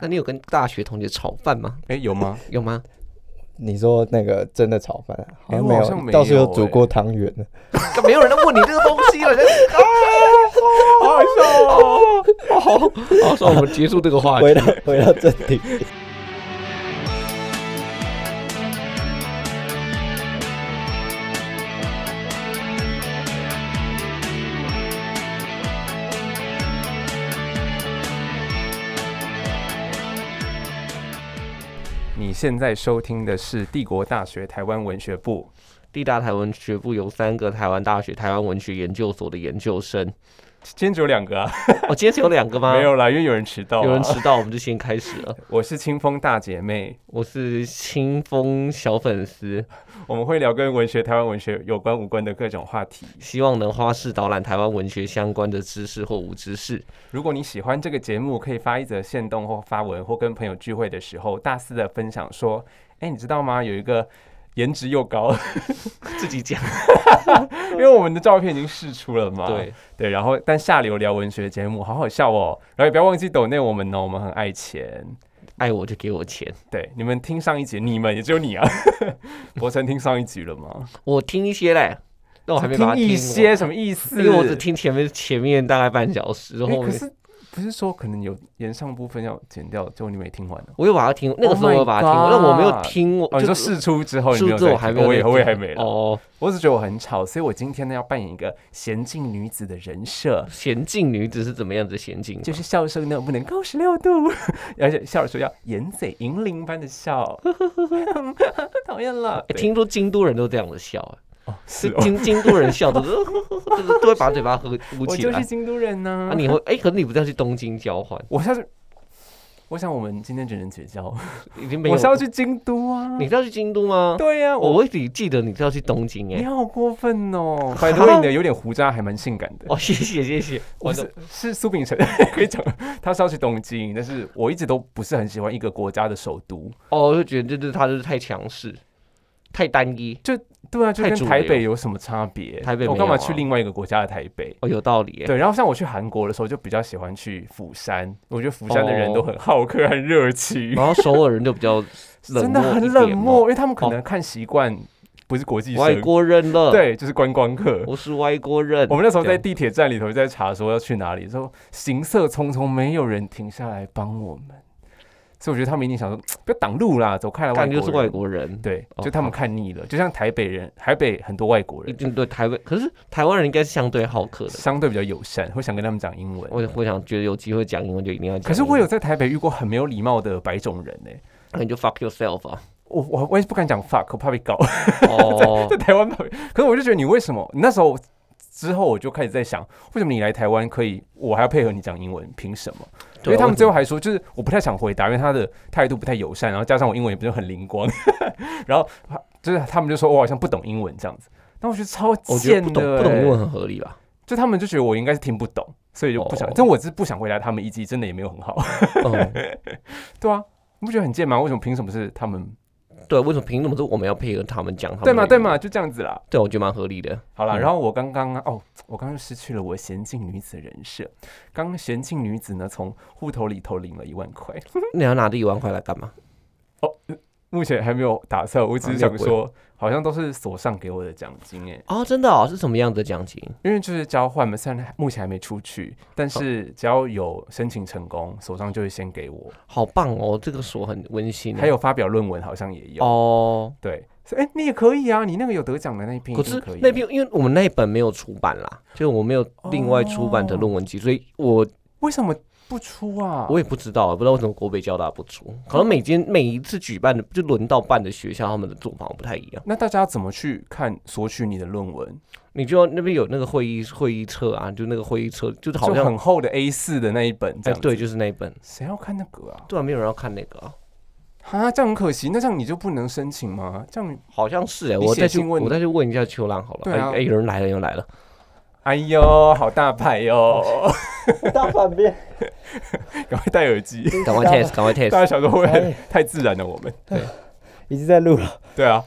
那你有跟大学同学炒饭吗？哎，有吗？有吗？你说那个真的炒饭，好像没有，倒是有煮过汤圆的。没有人在问你这个东西了。好好笑哦！好，好，算我们结束这个话题。回到回到正题，现在收听的是帝国大学台湾文学部。地大台湾学部有三个台湾大学台湾文学研究所的研究生。今天只有两个啊，哦，今天只有两个吗？没有啦，因为有人迟到、啊。有人迟到，我们就先开始了。我是清风大姐妹，我是清风小粉丝，我们会聊跟文学、台湾文学有关无关的各种话题。希望能花式导览台湾文学相关的知识或无知识。如果你喜欢这个节目，可以发一则线动或发文，或跟朋友聚会的时候大肆的分享说：“哎、你知道吗？有一个颜值又高，自己讲。因为我们的照片已经试出了嘛。对，对，然后但下流聊文学节目好好笑哦。然后也不要忘记抖内我们哦，我们很爱钱。爱我就给我钱。对，你们听上一集，你们也只有你啊。博成听上一集了吗？我听一些嘞，那我还没把一些什么意思？因为我只听前面前面大概半小时，然后诶可是不是说可能有延上部分要剪掉，结果你没听完呢？我有把它听，那个时候 Oh 我有把它听完，但我没有听。我哦，你就说试出之后你没有我还没我也还没了。哦，我只觉得我很吵，所以我今天呢要扮演一个娴静女子的人设，娴静女子是怎么样子的娴静？就是笑声呢不能高十六度，而且笑的时候要掩嘴银铃般的笑，讨厌了。欸 听说京都人都这样子笑，哦哎，是哦，是京京都人笑的，就是都会把嘴巴合捂起来我就是。京都人呢、啊，你会哎，可是你不是要去东京交换，我下次，我想我们今天只能绝交。已经没有。我是要去京都啊。你是要去京都吗？对呀、我我一直记得你是要去东京你哎。好过分哦！拜托你的有点胡渣，还蛮性感的。哦，谢谢谢谢，我我是是苏炳成 可以讲，他是要去东京，但是我一直都不是很喜欢一个国家的首都。哦，我就觉得就是他就是太强势，太单一。对啊，就跟台北有什么差别？台北我干嘛去另外一个国家的台北？哦，有道理哎。对，然后像我去韩国的时候，就比较喜欢去釜山。我觉得釜山的人哦都很好客、很热情，然后首尔人就比较冷真的很冷漠，因为他们可能看习惯不是国际外生，国人了。，对，就是观光客。我是外国人。我们那时候在地铁站里头在查说要去哪里，说行色匆匆，没有人停下来帮我们，所以我觉得他们一定想说 不要挡路啦，走开了。感觉是外人。国人，对，哦就他们看腻了，就像台北人，台北很多外国一人，定对台北，可是台湾人应该是相对好客的。相对比较友善，会想跟他们讲英文。我我想觉得有机会讲英文就一定要讲。可是我有在台北遇过很没有礼貌的白种人呢、那你就 fuck yourself 啊！我我我也不敢讲 fuck，我怕被告。哦 在，台湾怕被，可是我就觉得你为什么？你那时候之后我就开始在想，为什么你来台湾可以，我还要配合你讲英文，凭什么？因为他们最后还说，就是我不太想回答，因为他的态度不太友善，然后加上我英文也不是很灵光，然后就是他们就说我好像不懂英文这样子。但我觉得超贱不懂的、欸不懂英文，很合理吧？就他们就觉得我应该是听不懂，所以就不想。哦但我是不想回答他们，以及真的也没有很好，嗯，对啊，你不觉得很贱吗？为什么凭什么是他们？对，为什么凭什么是我们要配合他们讲？对嘛对嘛，？就这样子啦。对，我觉得蛮合理的。好啦，嗯然后我刚刚哦，我刚刚失去了我娴静女子人设。刚刚娴静女子呢，从户头里头领了一万块，你要拿这一万块来干嘛？目前还没有打算，我只是想说，好像都是所上给我的奖金哎，哦，真的哦，是什么样的奖金？因为就是交换嘛，虽然目前还没出去，但是只要有申请成功，所上就会先给我。好棒哦，这个所很温馨。还有发表论文好像也有，哦，对，哎、你也可以啊，你那个有得奖的那一篇可是。那篇因为我们那一本没有出版啦，就是我没有另外出版的哦论文集，所以我为什么不出啊？我也不知道，不知道为什么国北交大不出，可能每间每一次举办的就轮到办的学校，他们的做法不太一样。那大家怎么去看索取你的论文？你就要那边有那个会议会议册啊，就那个会议册，就是好像很厚的 A 四的那一本这样。哎对，就是那一本，谁要看那个啊？对啊，没有人要看那个啊，啊，这样很可惜。那这样你就不能申请吗？这样，好像是哎、你我再去问我再去问一下秋浪好了。对啊哎、哎有人来了，有人来了，哎呦，好大牌哟！大反面，赶快戴耳机，赶快 test，赶快 test，大家想说会不会哎太自然了？我们对已经在录了，对啊，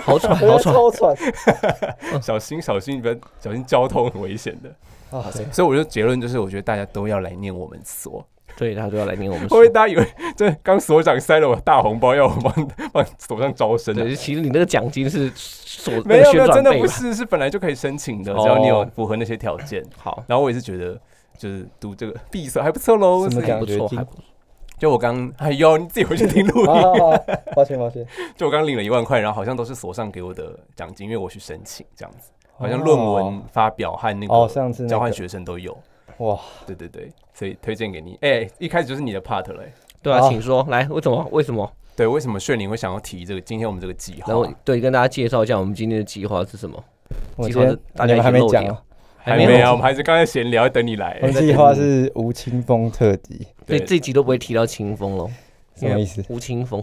好喘，好喘。在超喘小心小心，不要小心交通很危险的。啊！所以我觉得结论就是，我觉得大家都要来念我们所。对他就要来念我们书会不会。大家以为这刚所长塞了我大红包，要我帮帮手上招生的？对，其实你那个奖金是所没有没有，真的不是，是本来就可以申请的，只要你有哦符合那些条件。好，然后我也是觉得，就是读这个闭塞还不错喽。什么奖学金不错还？不错。就我刚，哎呦，你自己回去听录音。哦，抱歉抱歉，就我刚领了一万块，然后好像都是所上给我的奖金，因为我去申请这样子，好像论文发表和那哦，个交换学生都有。哇，对对对，所以推荐给你。哎、一开始就是你的 part 嘞、对啊，好请说来，为什么？为什么？对，为什么炫灵会想要提这个？今天我们这个计划然后对，跟大家介绍一下我们今天的计划是什么？计划是大家还没讲哦，还没有，没有我们还是刚才闲聊，等你来我。们计划是吴青峰特辑，所以对这集都不会提到清风喽。什么意思？吴清风。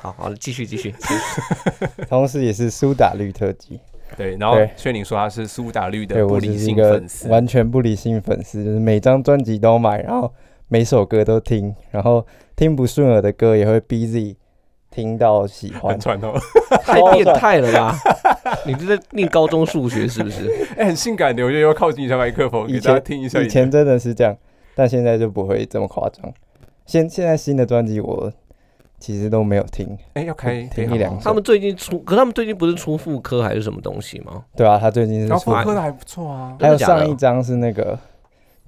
好好，继续继续。同时也是苏打绿特辑。对，然后对炫灵说他是苏打绿的不理性粉丝，完全不理性粉丝，就是每张专辑都买，然后每首歌都听，然后听不顺耳的歌也会逼自己听到喜欢很。传统，太变态了吧？你是在念高中数学是不是？哎、很性感的，我觉得要靠近一下麦克风，给以大家前听一下。以前真的是这样，但现在就不会这么夸张。现现在新的专辑我其实都没有听，哎、要开听一两首。他们最近出，可他们最近不是出副科还是什么东西吗？对啊，他最近是然后出复。刻的还不错啊。还有上一张是那个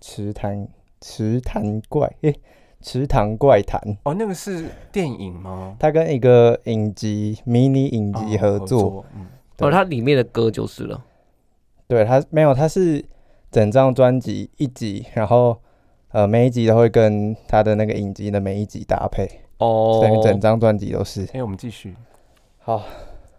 池塘池塘怪，诶、池塘怪谈，哦，那个是电影吗？他跟一个影集迷你影集哦合作，，哦，它里面的歌就是了。对他没有，他是整张专辑一集，然后呃每一集都会跟他的那个影集的每一集搭配，哦等于整张专辑都是。哎、我们继续好，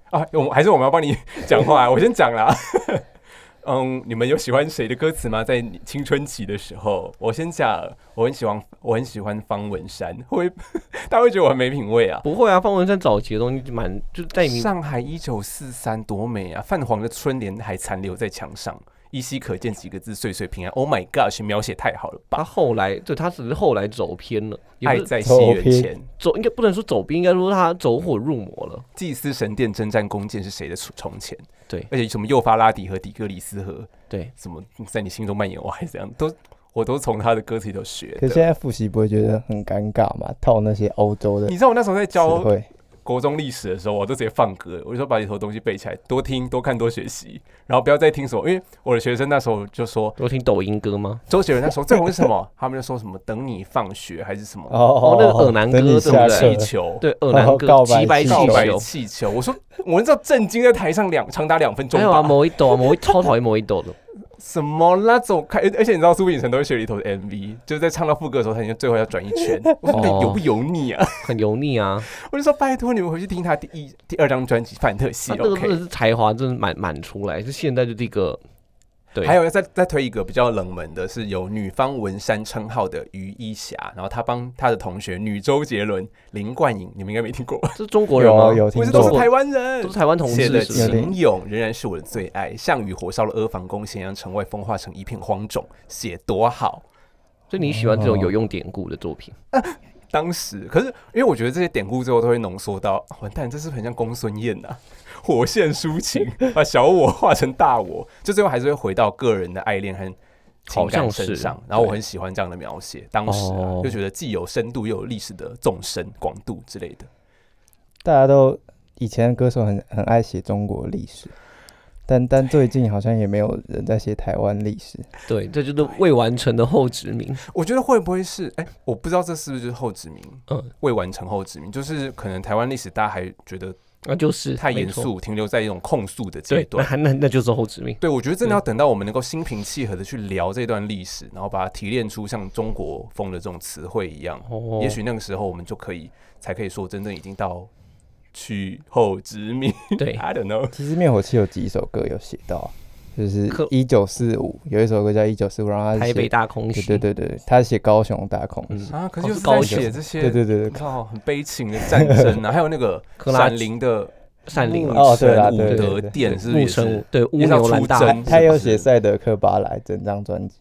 啊，我们还是我们要帮你讲话、我先讲啦。嗯，你们有喜欢谁的歌词吗？在你青春期的时候，我先讲，我很喜欢，我很喜欢方文山，会 大家会觉得我很没品味啊？不会啊，方文山早期的东西蛮就在上海一九四三多美啊！泛黄的春联还残留在墙上，依稀可见几个字：岁岁平安。Oh my gosh，描写太好了吧他吧！后来对他只是后来走偏了，爱在西元前，走应该不能说走偏，应该说他走火入魔了。祭司神殿征战弓箭是谁的从前？对而且什么幼发拉底和底格里斯河，对，什么在你心中蔓延，我还是这样，都我都从他的歌词里头学可是现。在复习不会觉得很尴尬吗？套那些欧洲的你知道我那时候在教汇，国中历史的时候，我都直接放歌，我就说把里头东西背起来，多听、多看、多学习，然后不要再听什么，因为我的学生那时候就说，多听抖音歌吗？周杰伦那时候最红是什么？他们就说什么等你放学还是什么？哦那个耳男歌对不对？气球。对，耳男歌告白气气球气球，我说我知道震惊在台上两长达两分钟还有啊，某一朵啊，某一超讨厌某一朵的，什么那种开！而且你知道苏炳成都会学里头的 MV，就是在唱到副歌的时候，他已经最后要转一圈。我说你油不油腻啊？很油腻啊。我就说拜托你们回去听他第一、第二张专辑《范特西他》那个真的。是才华，真的满满出来。就现在就这个，对，还有再再推一个比较冷门的，是有女方文山称号的于一霞，然后她帮她的同学女周杰伦、林冠颖，你们应该没听过？这是中国人吗？有有听过不是都是台湾人都是。台湾同写的事是不是？有点秦勇仍然是我的最爱，项羽火烧了阿房宫，咸阳城外风化成一片荒冢，写多好。所以你喜欢这种哦有用典故的作品？当时，可是因为我觉得这些典故最后都会浓缩到，啊完蛋，这是不是很像公孙燕呐、火线抒情，把小我化成大我，就最后还是会回到个人的爱恋和情感身上。然后我很喜欢这样的描写，当时啊，哦就觉得既有深度又有历史的纵深广度之类的。大家都以前的歌手很很爱写中国历史，但但最近好像也没有人在写台湾历史。对，这就是未完成的后殖民。我觉得会不会是？哎、我不知道这是不是就是后殖民，嗯，未完成后殖民，就是可能台湾历史大家还觉得那就是。太严肃，停留在一种控诉的阶，段。那那那就是后殖民。对，我觉得真的要等到我们能够心平气和的去聊这段历史，然后把它提炼出像中国风的这种词汇一样，哦也许那个时候我们就可以才可以说真正已经到去后殖民。对 I don't know。其实灭火器有几首歌有写到啊，就是可一九四五有一首歌叫一九四五，然后他是台北写大空袭。对对对对，他写高雄大空嗯袭，啊，可哦是高雄写这些，对对对对靠，很悲情的战争啊，还有那个克拉闪灵的牧善灵啊哦对啦城武对对对德殿，是不是？对乌牛兰大他有写赛德克巴莱整张专辑，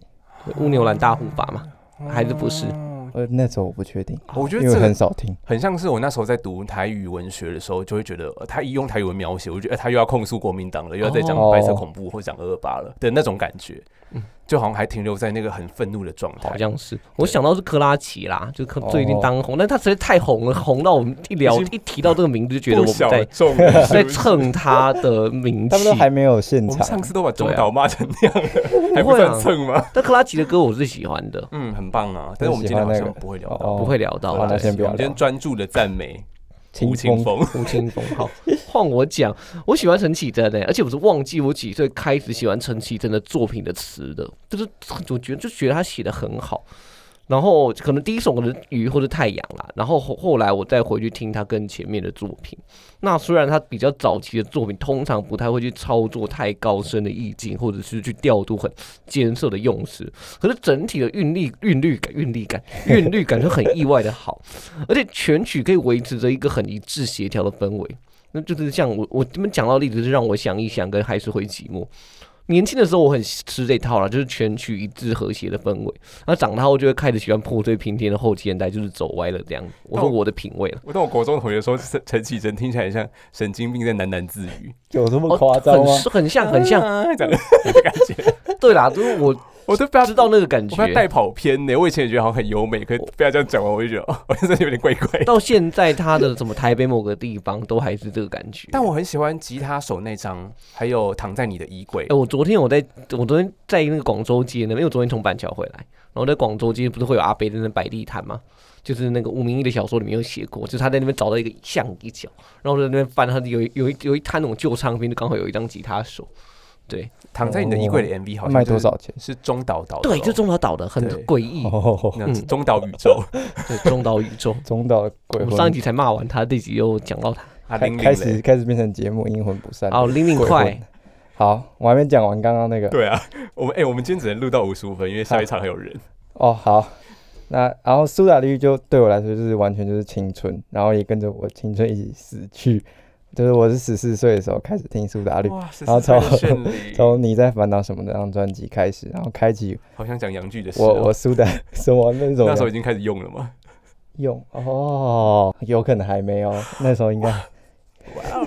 乌牛兰大护法嘛，还是不是？哦呃那首我不确定，我觉得这个很少听。很像是我那时候在读台语文学的时候，就会觉得、呃他一用台语文描写，我就觉得、呃他又要控诉国民党了，又要再讲哦白色恐怖或讲二二八了的那种感觉。嗯就好像还停留在那个很愤怒的状态好。像是。我想到是克拉奇啦，就克最近当红，但他实在太红了，红到我们一聊一提到这个名字就觉得我们在在蹭他的名气他们。都还没有现场我们上，次都把中岛骂成那样了，还会蹭吗？但克拉奇的歌我是喜欢的，嗯，很棒啊！但是我们今天好像不会聊到，哦不会聊到好那。先不要聊我们今天专注的赞美清吴青风峰。吴 青峰，好，换我讲，我喜欢陈绮贞呢，而且我是忘记我几岁开始喜欢陈绮贞的作品的词的，就是我觉得就觉得她写的很好。然后可能第一首可能是鱼或者太阳啦，然后后后来我再回去听他跟前面的作品。那虽然他比较早期的作品通常不太会去操作太高深的意境，或者是去调度很艰涩的用词，可是整体的韵律、韵律感、韵律感、韵律感就很意外的好，而且全曲可以维持着一个很一致协调的氛围。那就是像我我这边讲到例子，是让我想一想，跟还是会寂寞。年轻的时候我很吃这套啦，就是全曲一致和谐的氛围。那长大后就会开始喜欢破碎平添的后期年代，就是走歪了这样。我说我的品味了，我跟我国中同学说，陈陈绮贞听起来像神经病在喃喃自语，有这么哦夸张吗？很很像很像。啊 这样的感觉。对啦，就是我我都不要知道那个感觉。我怕带跑偏呢。我以前也觉得好像很优美，可是被他这样讲完，我就觉得 哦，好像真的有点怪怪。到现在他的什么台北某个地方都还是这个感觉。但我很喜欢吉他手那张，还有躺在你的衣柜哎、。我昨天我在我昨天在那个广州街那边，因为我昨天从板桥回来，然后在广州街不是会有阿北在那摆地摊吗？就是那个吴明义的小说里面有写过，就是他在那边找到一个橡皮角，然后在那边翻，他有一有一有一摊那种旧唱片，就刚好有一张吉他手，对躺在你的衣柜的 MV 好像卖多少钱？是中岛导的哦，对，就中岛岛的很对诡异，哦，那嗯中岛宇宙对中岛宇宙。中岛的鬼魂我们上一集才骂完他，这集又讲到他。啊，开零零开始嘞开始变成节目阴魂不散。好，零零鬼快魂，好，我还没讲完刚刚那个。对啊，我们哎，我们今天只能录到五十五分，因为下一场还有人。哦，好，那然后苏打绿就对我来说就是完全就是青春，然后也跟着我青春一起死去。就是我是十四岁的时候开始听苏打绿，然后从，从《你在烦恼什么》那张专辑开始，然后开启好像讲洋剧的事我哦。我苏打 什么那种那时候已经开始用了吗？用哦，有可能还没有，那时候应该。哇哦，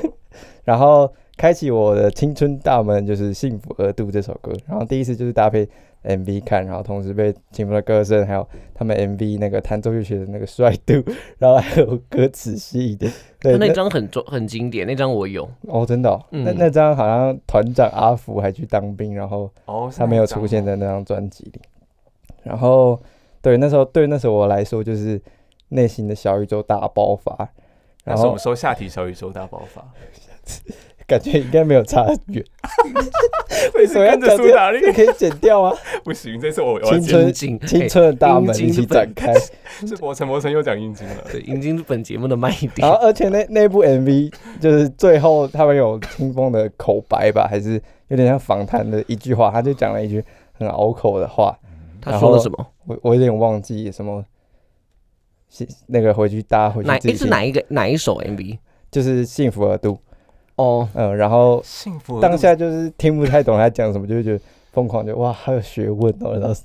然后开启我的青春大门就是《幸福额度》这首歌，然后第一次就是搭配 MV 看，然后同时被秦风的歌声，还有他们 MV 那个弹奏乐曲的那个帅度，然后还有歌词吸引的。对，那张很重很经典，那张我有。哦，真的、哦，嗯那那张好像团长阿福还去当兵，然后哦，他没有出现哦在那张专辑里。然后对那时候对那时候我来说就是内心的小宇宙大爆发，然后那是我们说下体小宇宙大爆发，感觉应该没有差很远。为什么要跟着讲这苏打绿个？这可以剪掉啊！不行，这次我青春青春的大门一起展开。是我陈柏成又讲阴茎了。对，阴茎是本节目的卖点然。后，而且那那部 MV 就是最后他们有清风的口白吧，还是有点像访谈的一句话，他就讲了一句很拗口的话，他说了什么？我我有点忘记什么。是那个回去大家回去是哪一个哪一首 MV？就是幸福额度，哦，嗯，然后幸福当下就是听不太懂他讲什么，就会觉得疯狂，就哇，好有学问哦，然后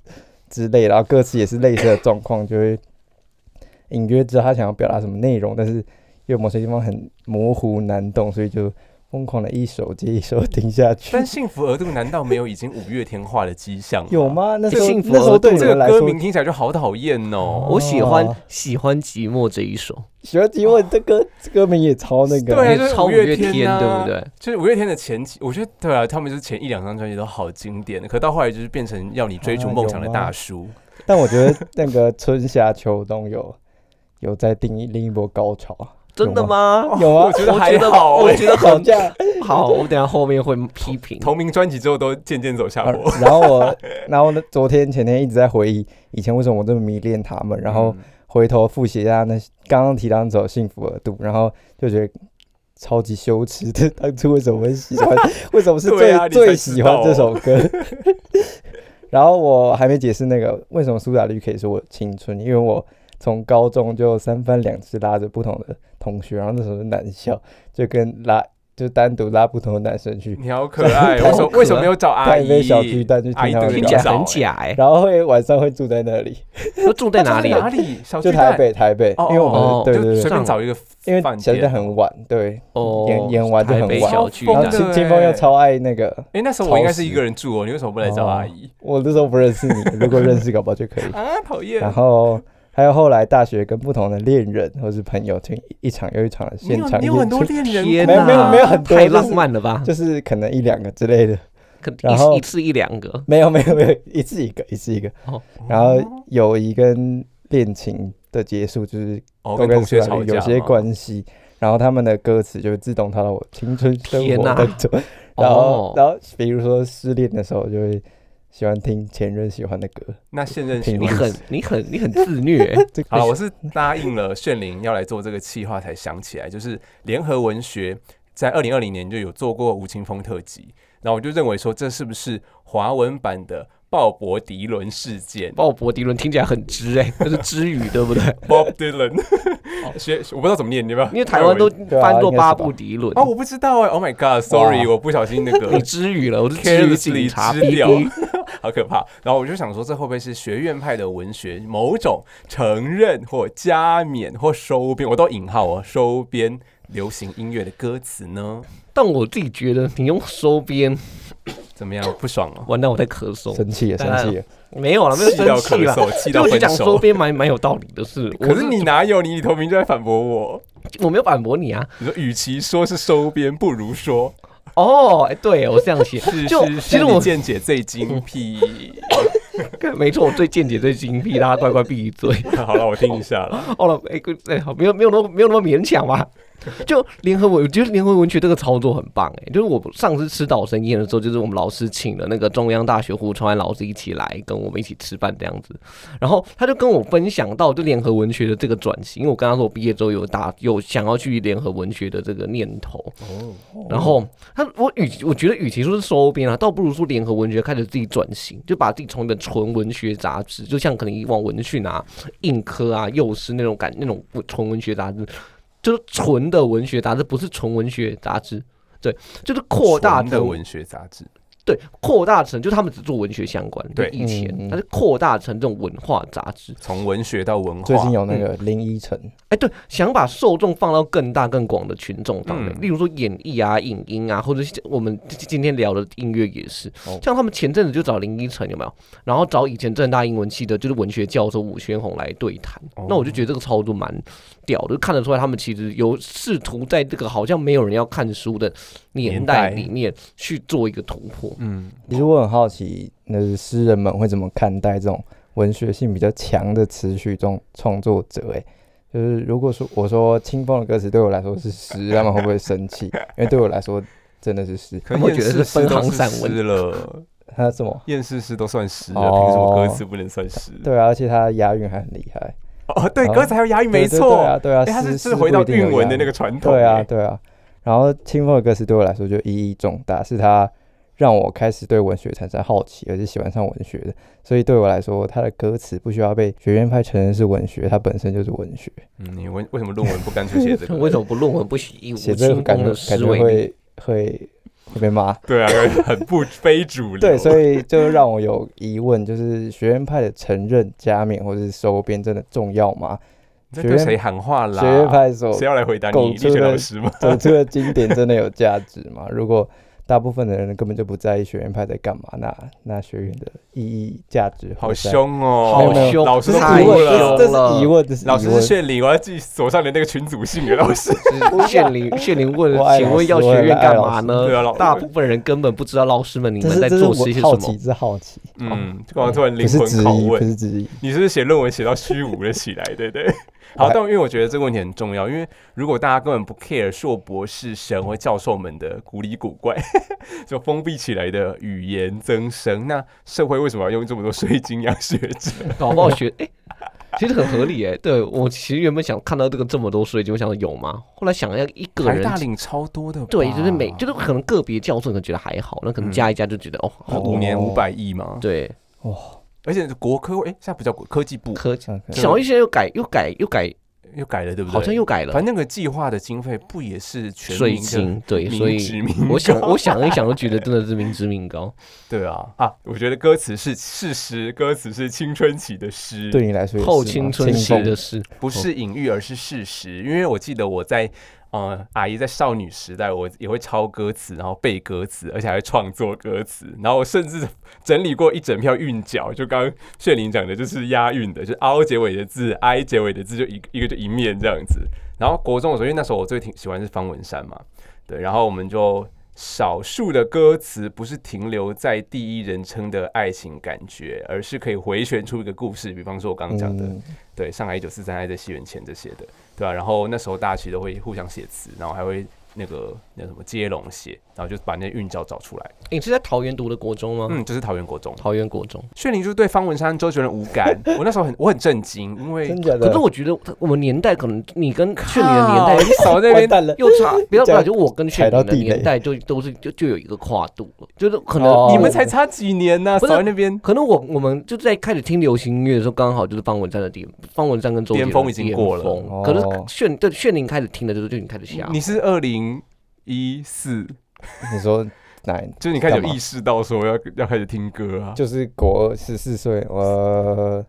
之类，然后歌词也是类似的状况，就会隐约知道他想要表达什么内容，但是又某些地方很模糊难懂，所以就疯狂的一首接一首听下去但。幸福额度难道没有已经五月天化的迹象？有？吗？那时候幸福那时候对额度这个歌名，听起来就好讨厌哦。我喜欢哦喜欢寂寞这一首，喜欢寂寞这歌这歌名也超那个，对啊也超五就是五月月天，对不对？就是五月天的前期，我觉得对啊，他们就是前一两张专辑都好经典的，可到后来就是变成要你追逐啊梦想的大叔。但我觉得那个春夏秋冬有有在定义另一波高潮啊，真的吗？有啊我，觉得还好欸，我觉得很吵架。好，我等下后面会批评。同名专辑之后都渐渐走下啊坡。然后我，然后呢，昨天前天一直在回忆以前为什么我这么迷恋他们，然后嗯回头复习一下那刚刚提到那首《幸福额度》，然后就觉得超级羞耻的，当初为什么会喜欢，为什么是最、啊最喜欢这首歌？然后我还没解释那个为什么苏打绿可以说我的青春，因为我从高中就三番两次拉着不同的同学，然后那时候是男校，就跟拉就单独拉不同的男生去，你好可爱，为什么为什么没有找阿姨？带一杯小巨蛋去阿姨听他们听起来很假哎、然后会晚上会住在那里，那住在哪里啊？哪里？小就台北台北，哦因为我们哦对对对就随，便找一个因为饭其实店。很晚，对，哦，演演完就很台北晚然后清对清风又超爱那个，哎，那时候我应该是一个人住哦，你为什么不来找阿姨？我那时候不认识你，如果认识搞不好就可以。啊，讨厌然！后还有后来大学跟不同的恋人或是朋友听一场又一场的现场你有很多演出，恋人天没有没有没有很多太浪漫了吧？就是可能一两个之类的，可然后一一次一两个，没有没有没有一次一个一次一个，哦。然后友谊跟恋情的结束就是都跟有些关系，然后他们的歌词就会自动套到我青春生活当中，然后哦。然后比如说失恋的时候就会喜欢听前任喜欢的歌，那现任喜挺欢你很你很你很自虐。欸、好，我是答应了炫灵要来做这个企划才想起来，就是联合文学在二零二零年就有做过吴青峰特辑，然后我就认为说这是不是华文版的鲍勃迪伦事件。鲍勃迪伦听起来很知哎、那是知语对不对？？Bob Dylan，学我不知道怎么念，你要不要？因为台湾都翻作巴布迪伦。哦，我不知道哎，Oh my God，Sorry，我不小心那个你知语了，我是知语 carelessly 警察知掉。B B。好可怕。然后我就想说，这会不会是学院派的文学某种承认或加冕或收编？我都引号哦，收编流行音乐的歌词呢？但我自己觉得你用收编，怎么样？不爽哦，完蛋，我在咳嗽。生气了生气了，没有了，没有生气了。咳嗽，气就我就讲收。编蛮蛮有道理的事，可是你哪有？你里头明就在反驳我。我没有反驳你啊。你说，与其说是收编，不如说哦，哎，对我这样写，是就其实我见解最精辟。没错，我最见解最精辟，大家乖乖闭嘴。好了，我听一下了。好了，哎、哎，好，没有没有那么没有那么勉强吧。就联合文，我觉得联合文学这个操作很棒哎、就是我上次吃岛生宴的时候，就是我们老师请了那个中央大学胡传安老师一起来跟我们一起吃饭这样子，然后他就跟我分享到就联合文学的这个转型，因为我跟他说我毕业之后有打有想要去联合文学的这个念头，哦，然后他我与其我觉得与其说是收编啊，倒不如说联合文学开始自己转型，就把自己从一本纯文学杂志，就像可能以往文讯啊、硬科啊、幼师那种感那种纯文学杂志，就是纯的文学杂志，不是纯文学杂志。对，就是扩大纯的文学杂志。对扩大成，就他们只做文学相关。对以前它是扩大成这种文化杂志。从文学到文化，最近有那个林依晨，哎，对，想把受众放到更大更广的群众上面，嗯例如说演艺啊、影音啊，或者是我们今今天聊的音乐也是。哦像他们前阵子就找林依晨有没有？然后找以前正大英文系的，就是文学教授武宣红来对谈。哦那我就觉得这个操作蛮屌的，就看得出来他们其实有试图在这个好像没有人要看书的年代里面去做一个突破。嗯，其实我很好奇，那诗人们会怎么看待这种文学性比较强的词曲中创作者？哎，就是如果说我说清风的歌词对我来说是诗，他们会不会生气？因为对我来说真的是诗。可他们会觉得是分行散文诗了。他什么？厌世诗都算诗了，哦凭什么歌词不能算诗？对啊，而且他押韵还很厉害。哦，对，哦歌词还有押韵，没错。对啊，对啊，哎，他是诗是回到韵文的那。诗个传统。对啊，哎，对啊。然后清风的歌词对我来说就意义重大，是他让我开始对文学产生好奇，而且喜欢上文学的。所以对我来说，他的歌词不需要被学院派承认是文学，它本身就是文学。嗯，你为为什么论文不干脆写这个？为什么不论文不以吴写这个清感觉？会会会被骂。对啊，很不非主流。对，所以就让我有疑问，就是学院派的承认、加冕或者是收编真的重要吗？你在对谁喊话啦？学院派所谁要来回答你？力拱出的学老师吗？走出的经典真的有价值吗？如果大部分的人根本就不在意学院派在干嘛，那那学院的意义价值好。凶哦！好凶，老师都太这是疑问，了这是疑问，这是老师是炫灵，我要记手上的那个群组信给老师。炫灵炫灵问，请问要学院干嘛呢对啊老？大部分人根本不知道老师们你们在做些什么好奇，。这是好奇，嗯，就刚刚突然灵魂拷问，是质疑。你是不是写论文写到虚无了起来？对不对？好，但因为我觉得这个问题很重要，因为如果大家根本不 care 硕博士生或教授们的古里古怪，就封闭起来的语言增生，那社会为什么要用这么多水晶养学者？搞不好学哎、其实很合理哎、对我其实原本想看到这个这么多税金，我想说有吗？后来想要一个人台大领超多的，对，就是每就是可能个别教授可能觉得还好，那可能嗯加一加就觉得、哦，五年哦五百亿嘛，对。哇，而且国科哎，现在不叫国科技部，科这样可以小一些又改又改又改又改了，对不对？好像又改了反正那个计划的经费不也是全税民对，所以我想 我想一想，都觉得真的是民脂民膏。对 啊啊！我觉得歌词是事实，歌词是青春期的诗，对你来说后青春期的诗，不是隐喻，而是事实。因为我记得我在嗯阿姨在少女时代，我也会抄歌词，然后背歌词，而且还会创作歌词。然后我甚至整理过一整票韵脚，就刚刚炫灵讲的，就是押韵的，就是 o 结尾的字，“i” 结尾的字，就一个一个就一面这样子。然后国中的时候，因为那时候我最挺喜欢是方文山嘛，对，然后我们就少数的歌词不是停留在第一人称的爱情感觉，而是可以回旋出一个故事。比方说我刚刚讲的，嗯对，上海一九四三爱在西元前这些的，对吧、然后那时候大家其实都会互相写词，然后还会那个那什么接龙写，然后就把那韵脚找出来。你是在桃园读的国中吗？嗯，就是桃园国中，桃园国中。炫灵就是对方文山、周杰伦无感。我那时候很我很震惊，因为真假的？可是我觉得我们年代可能你跟炫灵的年代少在那边完蛋了，又差，不要不要，就我跟炫灵的年代就都是就就有一个跨度了，就是可能哦你们才差几年呢、少在那边可能我我们就在开始听流行音乐的时候，刚好就是方文山的巅，方文山跟周杰伦的巅峰已经过了可是炫对炫灵开始听的时候就已经开始下，你是二零一四，你说哪？就是你开始有意识到说要要开始听歌啊。就是国十四岁，我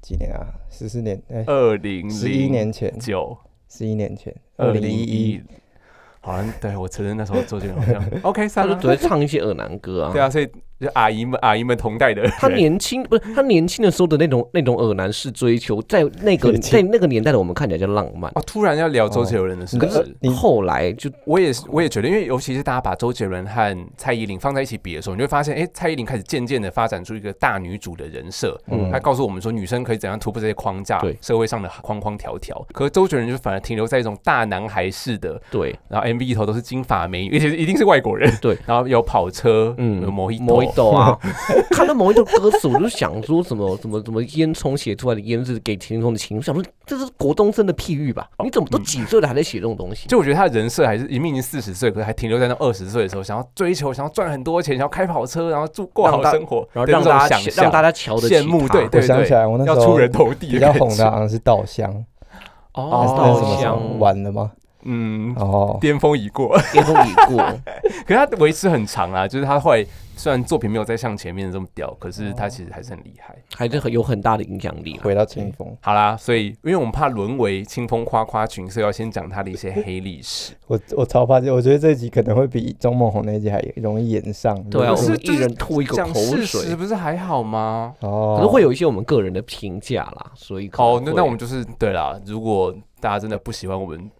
几年啊？十四年，哎，二零十一年前，九，十一年前，二二零一一。一，，好像对我承认那时候周杰伦好像。OK 他算了。就只，会唱一些耳男歌啊。对啊，所以就阿姨们阿姨们同代的，他年轻不是他年轻的时候的那种那种耳男式追求，在那个在那个年代的我们看起来叫浪漫，哦，突然要聊周杰伦的事可是。后来就我也是，我也觉得，因为尤其是大家把周杰伦和蔡依林放在一起比的时候，你就会发现，哎、蔡依林开始渐渐的发展出一个大女主的人设。嗯她告诉我们说，女生可以怎样突破这些框架对，社会上的框框条条。可是周杰伦就反而停留在一种大男孩式的，对然后 MV 里头都是金发美女，而且一定是外国人。对，然后有跑车，嗯有摩一某一斗啊，看到某一首歌词，我就想说什么 什么什么烟囱写出来的烟是给青葱的情，我想说这是国中生的譬喻吧？你怎么都几岁了还在写这种东西？就我觉得他的人设还是明明已经四十岁，可是还停留在那二十岁的时候，想要追求，想要赚很多钱，想要开跑车，然后住过好生活，然后让大家想让大家瞧得起羡慕，对对对，我想起来，我那时候要出人头地比较红的好像是稻香，哦那是什么时像候完了吗？嗯，哦，巅峰已过，巅峰已过，可是他维持很长啊，就是他后来虽然作品没有再像前面这么屌，可是他其实还是很厉害。还是很有很大的影响力啦。回到清风，好啦，所以因为我们怕沦为清风夸夸群，所以要先讲他的一些黑历史。我我超怕这，我觉得这一集可能会比钟梦红那一集还容易演上。对啊，我们一人吐一口口水实，不是还好吗？哦，可是会有一些我们个人的评价啦，所以可能哦，那那我们就是对啦。如果大家真的不喜欢我们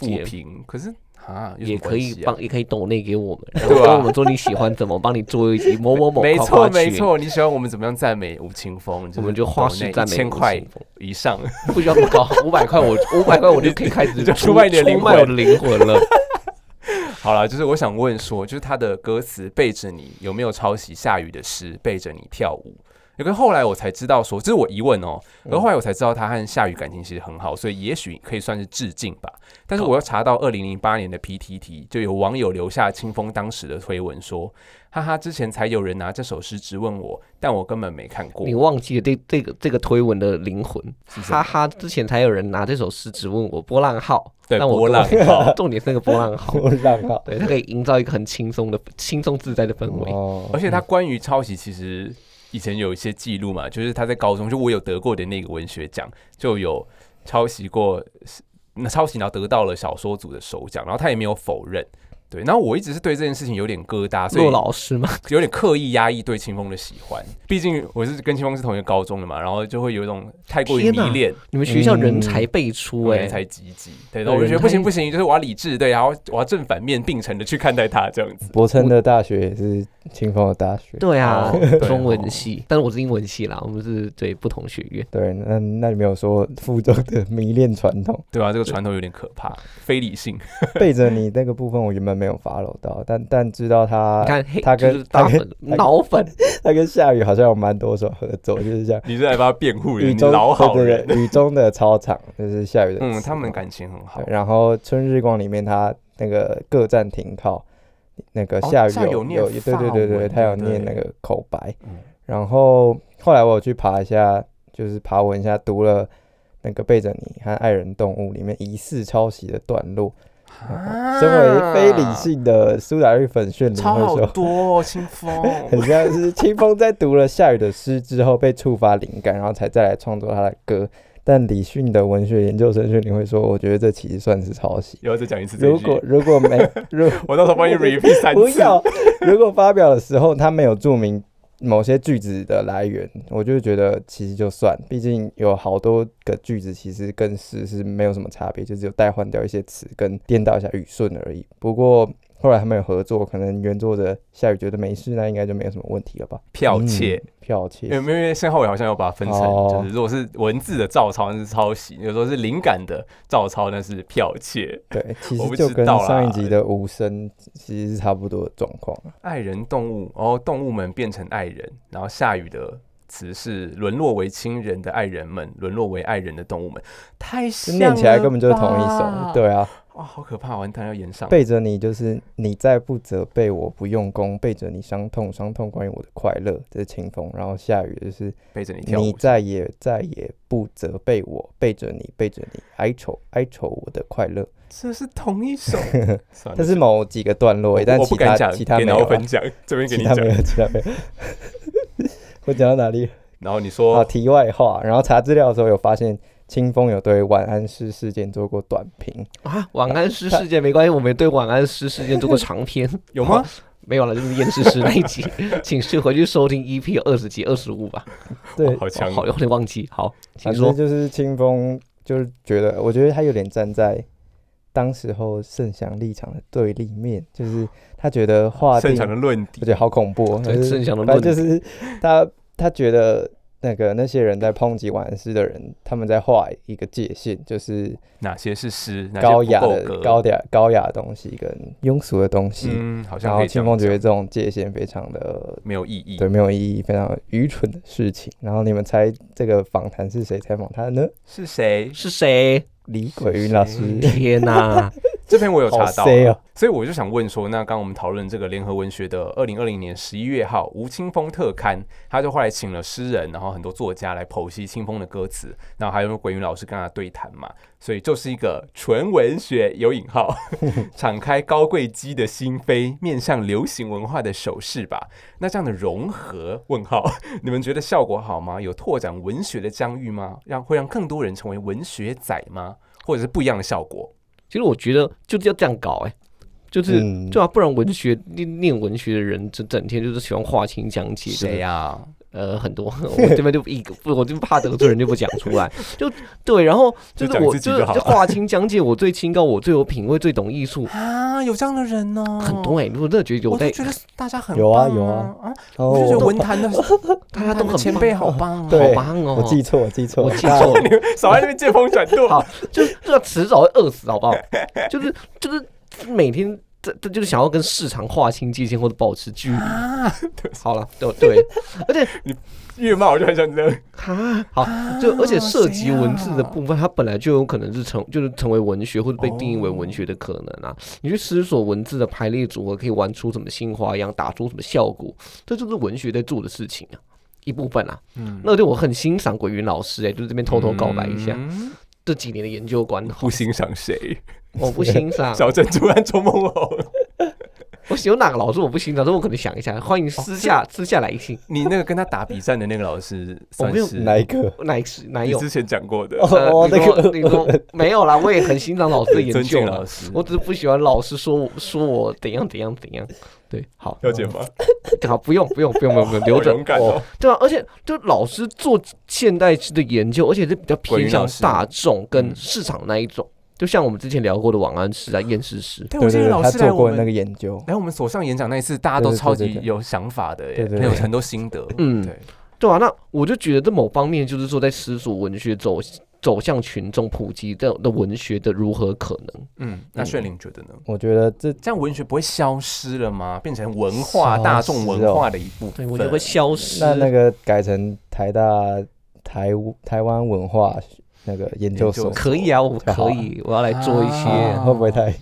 复解评，可是啊，也可以帮，也可以抖内给我们，然后跟我们说你喜欢怎么，帮你做一集某某某 没错没错。你喜欢我们怎么样赞美吴青峰，我们就花式赞美吴一千块以上。不需要那么高，五百块我五百块我就可以开始就出卖你的灵魂我的灵魂了。好了，就是我想问说，就是他的歌词背着你有没有抄袭下雨的诗，背着你跳舞？有个后来我才知道说，这是我疑问哦。嗯而后来我才知道他和夏雨感情其实很好，所以也许可以算是致敬吧。但是我又查到二零零八年的 PTT，就有网友留下清风当时的推文说：“哈哈，之前才有人拿这首诗质问我，但我根本没看过你。忘记了这这个这个推文的灵魂，哈哈！之前才有人拿这首诗质问我波浪号，对，但我波浪号。重点是那个波浪号，波浪号。对，它可以营造一个很轻松的、轻松自在的氛围。哦而且他关于抄袭，其实以前有一些记录嘛，就是他在高中，就我有得过的那个文学奖，就有抄袭过，那抄袭然后得到了小说组的首奖，然后他也没有否认。对，然后我一直是对这件事情有点疙瘩，所以做老师嘛，有点刻意压抑对清风的喜欢。毕竟我是跟清风是同一个高中的嘛，然后就会有一种太过于迷恋，你们学校人才辈出哎、人才济济。对，对然后我就觉得不行不行，就是我要理智，对，然后我要正反面并存的去看待他这样子。博称的大学也是清风的大学。对啊 中哦文系，但是我是英文系啦，我们是对不同学院。对，那那你没有说附中的 迷恋传统，对啊，这个传统有点可怕，非理性。背着你那个部分，我原本没有 follow 到，但但知道他你看，他跟就是大他跟粉脑粉，他跟夏雨好像有蛮多首合作，就是这样你是来帮他辩护的，你雨中老好人。雨中的操场，就是夏雨的嗯，他们感情很好。然后春日光里面他那个各站停靠，那个哦夏雨有念有对对法对对，他有对不对念那个口白。嗯然后后来我有去爬一下，就是爬文一下，读了那个背着你和爱人动物里面疑似抄袭的段落。啊身为非理性的苏打绿粉炫灵超好会说，多哦，清风。很像是清风在读了夏雨的诗之后被触发灵感，然后才再来创作他的歌。但李迅的文学研究生炫灵会说，我觉得这其实算是抄袭。又要再讲一次一如果 如果没如我到时候帮你 repeat 三次。不要，如果发表的时候他没有注明某些句子的来源，我就觉得其实就算，毕竟有好多个句子其实跟诗是没有什么差别，就只有代换掉一些词跟颠倒一下语顺而已。不过后来他们有合作，可能原作者夏雨觉得没事，那应该就没有什么问题了吧？剽窃，嗯，剽窃因为因为现在后来好像有把它分成，哦就是如果是文字的照抄那是抄袭，有时候是灵感的照抄那是剽窃。对，其我不实就跟知道上一集的无声其实是差不多的状况啊。爱人动物，然后动物们变成爱人，然后下雨的词是沦落为亲人的爱人们，沦落为爱人的动物们，太就像念起来根本就是同一首，，对啊，哇，好可怕，完蛋要演上。背着你就是你再不责备我不用功，背着你伤痛伤痛关于我的快乐，这是清风。然后下雨就是背着你跳舞，你再也再也不责备我，背着你背着你哀愁哀愁我的快乐。这是同一首，这是某几个段落但我其他其他没有啊，脑粉讲，这边给你讲其他没。有，其他没有。我讲到哪里？然后你说啊，题外话，然后查资料的时候有发现，清风有对晚安诗事件做过短评，啊，晚安诗事件没关系，我们对晚安诗事件做过长篇，有吗？没有了，就是验尸师那一集，请是回去收听 EP 二十集二十五吧。对，好强。哦好，有点忘记。好，请反说正就是清风，就是觉得，我觉得他有点站在当时候盛祥立场的对立面，就是他觉得划定盛，祥的论点。我觉得好恐怖、哦，对就是盛祥的论点。就是他他觉得那个那些人在抨击晚安诗的人，他们在画一个界限，就是哪些是诗，高雅的高雅高雅的东西跟庸俗的东西。嗯，好然后像可以这样讲清风觉得这种界限非常的没有意义。对没有意义，非常愚蠢的事情。然后你们猜这个访谈是谁采访他的呢？是谁？是谁？李鬼云老师。天哪！这篇我有查到所以我就想问说，那刚刚我们讨论这个联合文学的二零二零年十一月号吴青峰特刊，他就后来请了诗人，然后很多作家来剖析清风的歌词，然后还有鬼云老师跟他对谈嘛，所以就是一个纯文学有引号，敞开高贵鸡的心扉，面向流行文化的手势吧。那这样的融合问号，你们觉得效果好吗？有拓展文学的疆域吗？让会让更多人成为文学仔吗？或者是不一样的效果？其实我觉得就是要这样搞、哎，就是、嗯。对啊，不然文学念念文学的人整整天就是喜欢划清讲解，就是谁呀、呃，很多，我这边就一个不，我就怕得罪人，就不讲出来。就对，然后就是我就是划清讲解，我最清高，我最有品味，最懂艺术，啊，有这样的人哦，很多哎、如果真的觉得有在，我都觉得大家很有啊有啊。啊，哦我就觉得文坛的大家都很棒。前辈好棒哦，好棒哦，我记错，我记错，我记错。了，你们少在那边见风转舵。好就是这个迟早会饿死，好不好？就是就是每天。这这就是想要跟市场划清界限或者保持距离。啊，好了，对对，而且你越骂我就很想这样。啊，好，就而且涉及文字的部分，它本来就有可能是成就是成为文学或者被定义为文学的可能啊。你去思索文字的排列组合可以玩出什么新花样，打出什么效果，这就是文学在做的事情啊。一部分啊，嗯，那就我很欣赏鬼云老师哎、就是这边偷偷告白一下，嗯这几年的研究观，不欣赏谁？我不欣赏，小珍珠和周梦红。我喜欢哪个老师我不欣赏，这我可能想一下，欢迎私下、私下来信，你那个跟他打比赛的那个老师，算我没有哪一个？哪一次哪有？你之前讲过的哦，你说那个你说 没有啦，我也很欣赏老师的研究了老师，我只是不喜欢老师说我说我怎样怎样怎样。对，好，要剪吗？好，不用不用不用不用不用，留着哦。对啊，而且就老师做现代式的研究，而且是比较偏向大众跟市场那一种，就像我们之前聊过的王安石啊、厌世诗。对，我记得老师来我们做过那个研究，来我们所上演讲那一次，大家都对对超对对级有想法的耶，对对有很多心得。嗯对，对啊，那我就觉得这某方面就是说，在世俗文学走走向群众普及的的文学的如何可能。嗯，那炫灵觉得呢？我觉得这这样文学不会消失了吗？变成文化、哦大众文化的一部对，分？我觉得会消失。那那个改成台大台台湾文化那个研究所究，可以啊，我可以，我要来做一些。啊会不会太？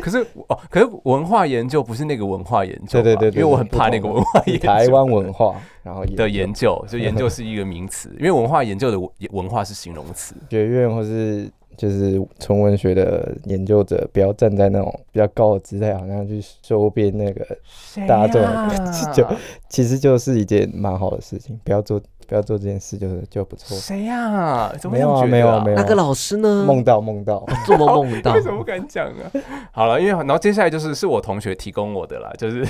可是哦，可是文化研究不是那个文化研究，对对对对，因为我很怕那个文化研究。台湾文化，然后的研究，就研究是一个名词，因为文化研究的文文化是形容词。学院或是就是纯文学的研究者，不要站在那种比较高的姿态，好像去收编那个大众，就 其实就是一件蛮好的事情，不要做。不要做这件事，就是就不错。谁呀？没有啊，没有没有。那个老师呢？梦到梦到，做梦梦到。为什么不敢讲啊？好了，因为然后接下来就是是我同学提供我的啦，就是。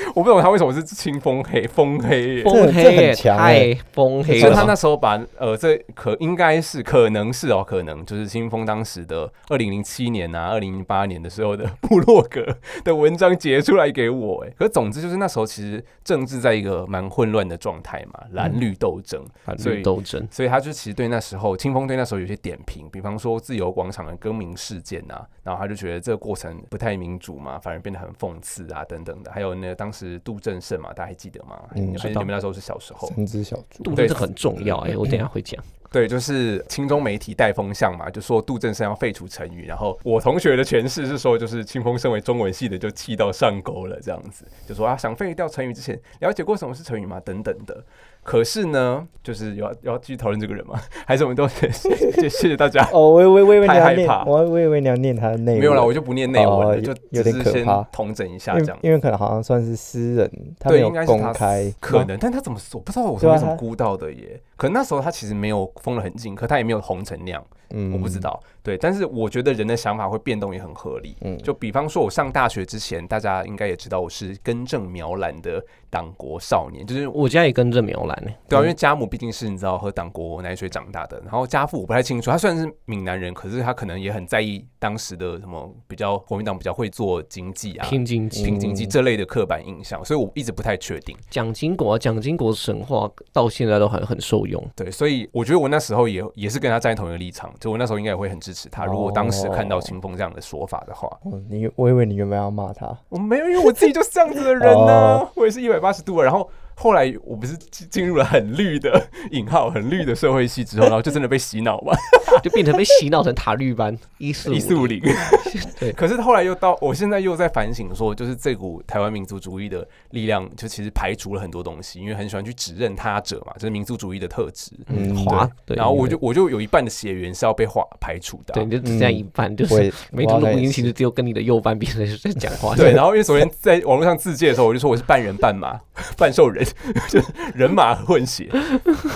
我不懂他为什么是清风黑，风黑，风黑太风黑了。所以他那时候把呃，这可应该是可能是哦，可能就是清风当时的二零零七年啊，二零零八年的时候的部落格 的文章截出来给我。哎，可总之就是那时候其实政治在一个蛮混乱的状态嘛，蓝绿斗争，蓝绿斗争。所以他就其实对那时候清风对那时候有些点评，比方说自由广场的更名事件啊，然后他就觉得这个过程不太民主嘛，反而变得很讽刺啊等等的。还有那个当时杜正胜嘛，大家还记得吗？嗯，所以你们那时候是小时候？三只小猪，杜正胜很重要哎，我等下会讲。对，就是青中媒体带风向嘛，就说杜正胜要废除成语。然后我同学的诠释是说，就是清风身为中文系的，就气到上钩了，这样子就说啊，想废掉成语之前，了解过什么是成语吗？等等的。可是呢，就是要要继续讨论这个人吗？还是我们都谢谢谢大家？哦，我我我以为你要念，我我以为你要念他的内文。没有了，我就不念内文了，就有点可怕。同整一下这样，因为可能好像算是私人，对，应该公开可能，但他怎么说？不知道我是为什么估到的耶？可能那时候他其实没有封的很紧，可他也没有红成那样。嗯，我不知道。对，但是我觉得人的想法会变动也很合理。嗯，就比方说，我上大学之前，大家应该也知道我是根正苗蓝的党国少年，就是我家也根正苗蓝呢。对啊，因为家母毕竟是你知道喝党国奶水长大的，然后家父我不太清楚，他虽然是闽南人，可是他可能也很在意当时的什么比较国民党比较会做经济啊，拼经济、拼经济这类的刻板印象，所以我一直不太确定。蒋经国，啊蒋经国神话到现在都还很受用。对，所以我觉得我那时候也也是跟他站在同一个立场，就我那时候应该也会很支持他。如果当时看到清风这样的说法的话，你我以为你原本要骂他，我没有，因为我自己就是这样子的人呢，我也是一百八十度，然后。后来我不是进入了很绿的引号很绿的社会系之后，然后就真的被洗脑嘛，就变成被洗脑成塔绿班一四一四五零。对，可是后来又到，我现在又在反省说，就是这股台湾民族主义的力量，就其实排除了很多东西，因为很喜欢去指认他者嘛，这是民族主义的特质。嗯，华。对。然后我就我就有一半的血缘是要被划排除的。对，就只剩一半，就是每次录音其实只有跟你的右半边在在讲话。对，然后因为首先在网络上自介的时候，我就说我是半人半马 半兽人，就。人马混血，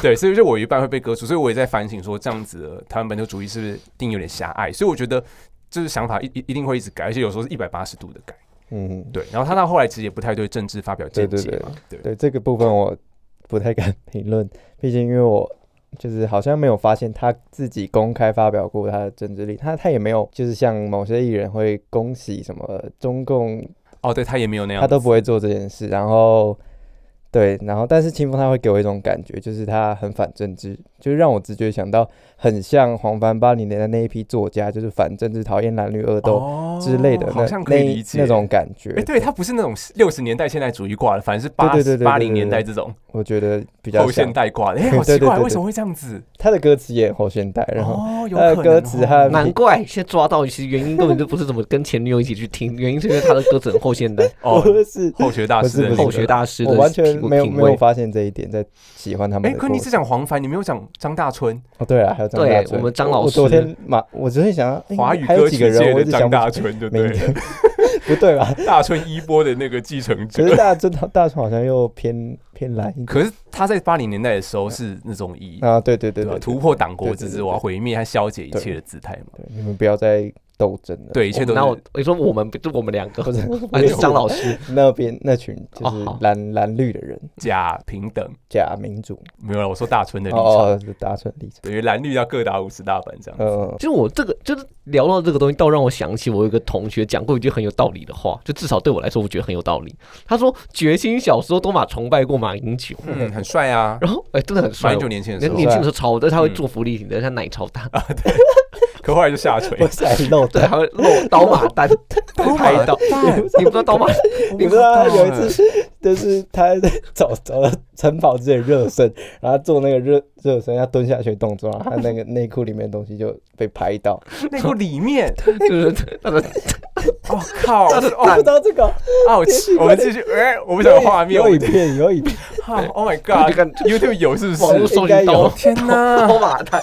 对，所以就我一半会被割除，所以我也在反省说，这样子的台湾本土主义是不是定有点狭隘？所以我觉得就是想法一一一定会一直改，而且有时候是一百八十度的改。嗯，对。然后他到后来其实也不太对政治发表见解嘛。对对，这个部分我不太敢评论，毕竟因为我就是好像没有发现他自己公开发表过他的政治力，他他也没有就是像某些艺人会恭喜什么中共哦，对他也没有那样，他都不会做这件事，然后。对，然后但是清风他会给我一种感觉，就是他很反政治，就是让我直觉想到很像黄凡八零年的那一批作家，就是反政治、讨厌男女恶斗之类的，好像可以理解那种感觉。哎，对他不是那种六十年代现代主义挂的，反而是八八零年代这种，我觉得比较后现代挂的。哎，好奇怪，为什么会这样子？他的歌词也后现代，然后他的歌词他难怪现在抓到，其实原因根本就不是怎么跟前女友一起去听，原因是因为他的歌词很后现代。哦，是后学大师，后学大师，我完全没有没有发现。这一点在喜欢他们。哎，可你是讲黄凡，你没有讲张大春哦。对啊，还有张大春。我们张老师。我昨天嘛，我昨天想，华语歌曲的人，我张大春，对不对？不对吧？大春一波的那个继承者。可是大春，大春好像又偏偏蓝。可是他在八零年代的时候是那种以啊，对对对对，突破党国之治，我要毁灭和消解一切的姿态嘛。对你们不要再。斗争的，对，一切都。然后我说我们就我们两个，还是张老师 那边那群就是蓝蓝绿的人，假平等，假民主。没有了，我说大春的立场，哦，大春立场，等于蓝绿要各打五十大板这样。嗯，就我这个就是聊到这个东西，倒让我想起我有一个同学讲过一句很有道理的话，就至少对我来说，我觉得很有道理。他说：“决心小时候都马崇拜过马英九，嗯，很帅啊。然后哎，真的很帅。马英九年轻的时候，年轻的时候超，但他会做福利型的，他奶超大啊，对。”可后来就下垂，不是漏对，还会漏刀马丹，拍到，你不知道刀马，你不知道有一次，就是他在走走晨跑之前热身，然后做那个热热身要蹲下去动作，然后他那个 内裤里面的东西就被拍到，内裤里面？就是他的，哦靠！我不知道这个，ouch！我们继续，哎，我不想有画面。有影片，有影片，好 Oh my God！YouTube 有是不网络是？搜寻到天哪！刀马蛋，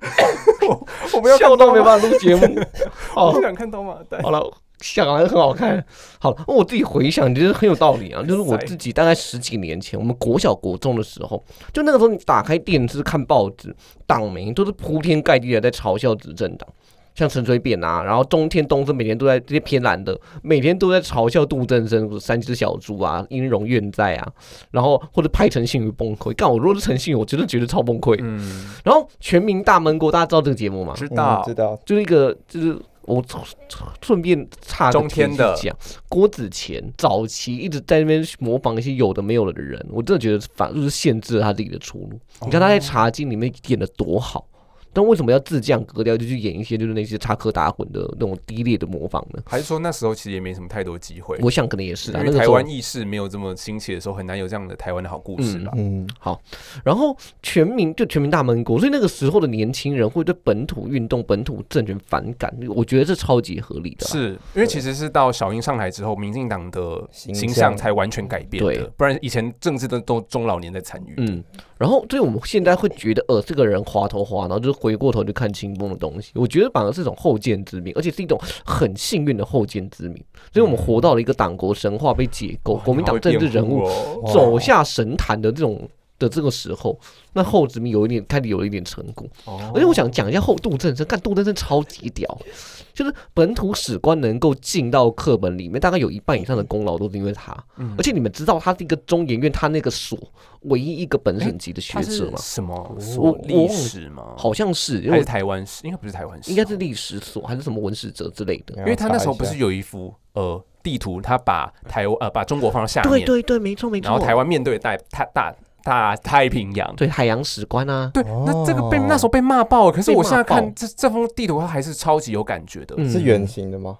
我不要看笑到没，办法录节目。哦我不，想看刀马旦。好了，想还是很好看。好了，我自己回想，其实很有道理啊。就是我自己大概十几年前，我们国小国中的时候，就那个时候你打开电视看报纸，党媒都是铺天盖地的在嘲笑执政党。像陈水扁啊，然后中天东升每天都在这些偏蓝的，每天都在嘲笑杜振生三只小猪啊，音容愿在啊，然后或者拍陈信宇崩溃。干我如果是陈信宇，我真的觉得超崩溃。嗯，然后全民大闷锅，大家知道这个节目吗？嗯知道知道，就是一个就是我顺便插个中天的讲，郭子乾早期一直在那边模仿一些有的没有的人，我真的觉得反就是限制了他自己的出路。你看他在《茶经》里面演的多好。但为什么要自降格调，就去演一些就是那些插科打诨的那种低劣的模仿呢？还是说那时候其实也没什么太多机会，我想可能也是啊，因那个台湾意识没有这么兴起的时候，很难有这样的台湾的好故事啦。嗯，好然后全民就全民大闷锅，所以那个时候的年轻人会对本土运动、本土政权反感，我觉得这超级合理的啊。是因为其实是到小英上台之后，民进党的形形象象才完全改变对的，不然以前政治的都中老年在参与。嗯，然后所以我们现在会觉得，呃，这个人滑头滑脑，就是回过头去看清风的东西。我觉得反而是一种后见之明，而且是一种很幸运的后见之明。所以我们活到了一个党国神话被解构，国民党政治人物走下神坛的这种的这个时候，那后殖民有一点开始有一点成功。哦而且我想讲一下后杜正生，看杜正生超级屌，就是本土史官能够进到课本里面，大概有一半以上的功劳都是因为他。嗯而且你们知道他是一个中研院他那个所唯一一个本省级的学者吗？什么我所历史吗？好像是，因还是为台湾史？应该不是台湾史，应该是历史所还是什么文史哲之类的。因为他那时候不是有一幅呃地图，他把台湾呃把中国放到下面，对对对，没错没错。然后台湾面对大大大大太平洋。对海洋史观啊，对，那这个被哦那时候被骂爆了，可是我现在看这这封地图，它还是超级有感觉的。嗯是圆形的吗？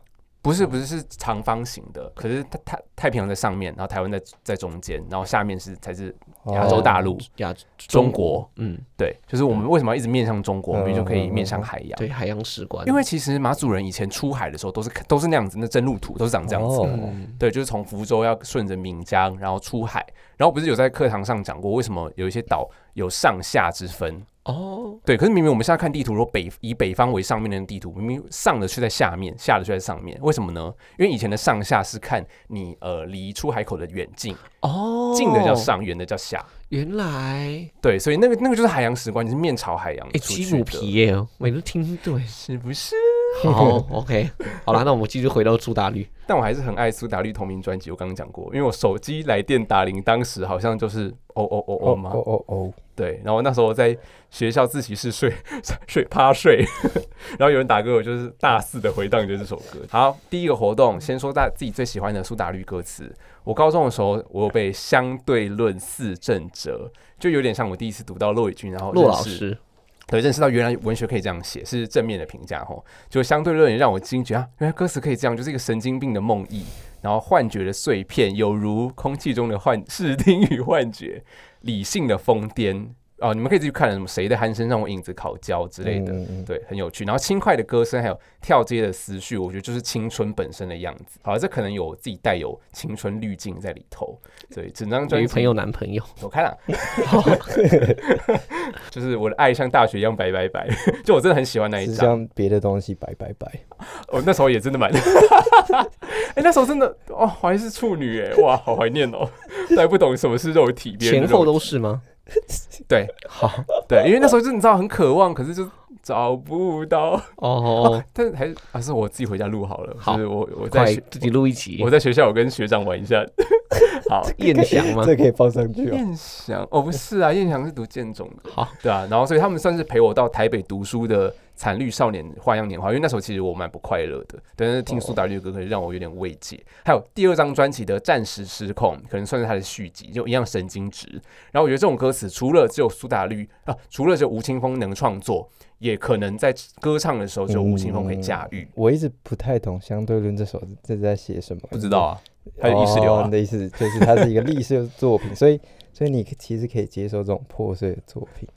不是不是是长方形的，可是它太太平洋在上面，然后台湾在在中间，然后下面是才是亚洲哦大陆。亚中国，嗯，对，就是我们为什么要一直面向中国，我们就可以面向海洋。对海洋史观，因为其实马祖人以前出海的时候都是都是那样子，那真路图都是长这样子的。哦嗯对，就是从福州要顺着闽江，然后出海，然后不是有在课堂上讲过，为什么有一些岛有上下之分？哦，对，可是明明我们现在看地图，如果北以北方为上面的地图，明明上的却在下面，下的却在上面，为什么呢？因为以前的上下是看你呃离出海口的远近，哦，近的叫，上，远的叫下。原来对，所以那个那个就是海洋史观，你是面朝海洋哎，出去的，鸡母皮耶，我都听对。是不是？好，OK，好了，那我们继续回到苏打绿。但我还是很爱苏打绿同名专辑，我刚刚讲过，因为我手机来电打铃，当时好像就是哦哦哦哦吗？哦哦哦，对，然后那时候我在学校自习室睡睡趴睡，然后有人打给我，就是大肆的回荡着这首歌。好，第一个活动先说大自己最喜欢的苏打绿歌词。我高中的时候，我有被相对论四正哲，就有点像我第一次读到骆以军，然后骆老师，对，认识到原来文学可以这样写，是正面的评价吼。就相对论也让我惊觉啊，原来歌词可以这样，就是一个神经病的梦呓，然后幻觉的碎片，有如空气中的幻视听与幻觉，理性的疯癫哦，你们可以自己看什么谁的鼾声让我影子烤焦之类的。嗯嗯对，很有趣。然后轻快的歌声，还有跳接的思绪，我觉得就是青春本身的样子。好，这可能有自己带有青春滤镜在里头。所以整张专辑女朋友、男朋友，走开了，就是我的爱像大雪一样白白白，就我真的很喜欢那一是张。像别的东西白白白，我、那时候也真的蛮，哎、那时候真的哦，我还是处女哎，哇，好怀念哦，都还不懂什么是肉体，别人的前后都是吗？对好对，因为那时候就你知道很渴望，可是就找不到。哦，但是还是还是我自己回家录好了，好就是我我在自己录一集我，在学校我跟学长玩一下。好，燕翔吗？这可以放上去哦。燕翔哦，不是啊，燕翔是读建中的，好，对啊，然后所以他们算是陪我到台北读书的惨绿少年花样年华，因为那时候其实我蛮不快乐的，但是听苏打绿的歌可以让我有点慰藉。还有第二张专辑的《暂时失控》，可能算是他的续集，就一样神经质。然后我觉得这种歌词，除了只有苏打绿啊，除了只有吴青峰能创作，也可能在歌唱的时候只有吴青峰可以驾驭。我一直不太懂相对论这首这是在写什么，不知道啊，还有意识流啊哦你，的意思就是它是一个历史作品，所以所以你其实可以接受这种破碎的作品。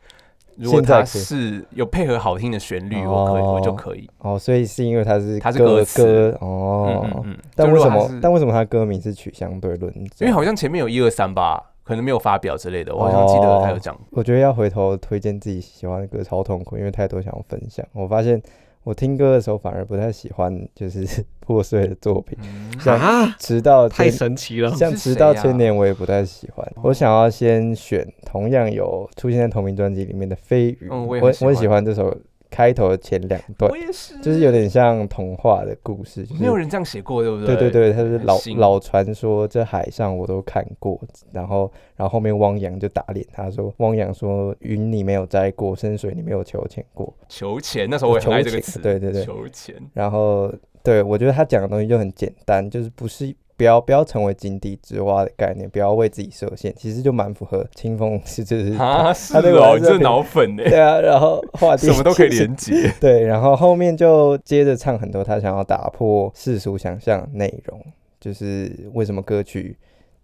如果它现在可以是有配合好听的旋律，我可以，我就可以。哦，所以是因为它是它是歌歌词哦嗯，嗯。但为什么但为什么它歌名是取相对论？因为好像前面有一二三吧，可能没有发表之类的，我好像记得他有讲。我觉得要回头推荐自己喜欢的歌超痛苦，因为太多想要分享。我发现我听歌的时候反而不太喜欢就是 破碎的作品，嗯。像啊，直到太神奇了！像直到啊千年我也不太喜欢。哦。我想要先选同样有出现在同名专辑里面的《飞鱼》，嗯我也我我很喜欢这首开头的前两段我，也是，就是有点像童话的故事，就是没有人这样写过，对不对对对对，它是老老传说，这海上我都看过。然后，然后后面汪洋就打脸他说，汪洋说云你没有摘过，深水你没有求钱过。求钱，那时候我也很爱这个词，对对对求钱。然后，对我觉得他讲的东西就很简单，就是不是不要不要成为井底之蛙的概念，不要为自己设限，其实就蛮符合清风是就是啊，是哦，你这来说很脑粉呢，对啊，然后话题什么都可以连接。对，然后后面就接着唱很多他想要打破世俗想象的内容，就是为什么歌曲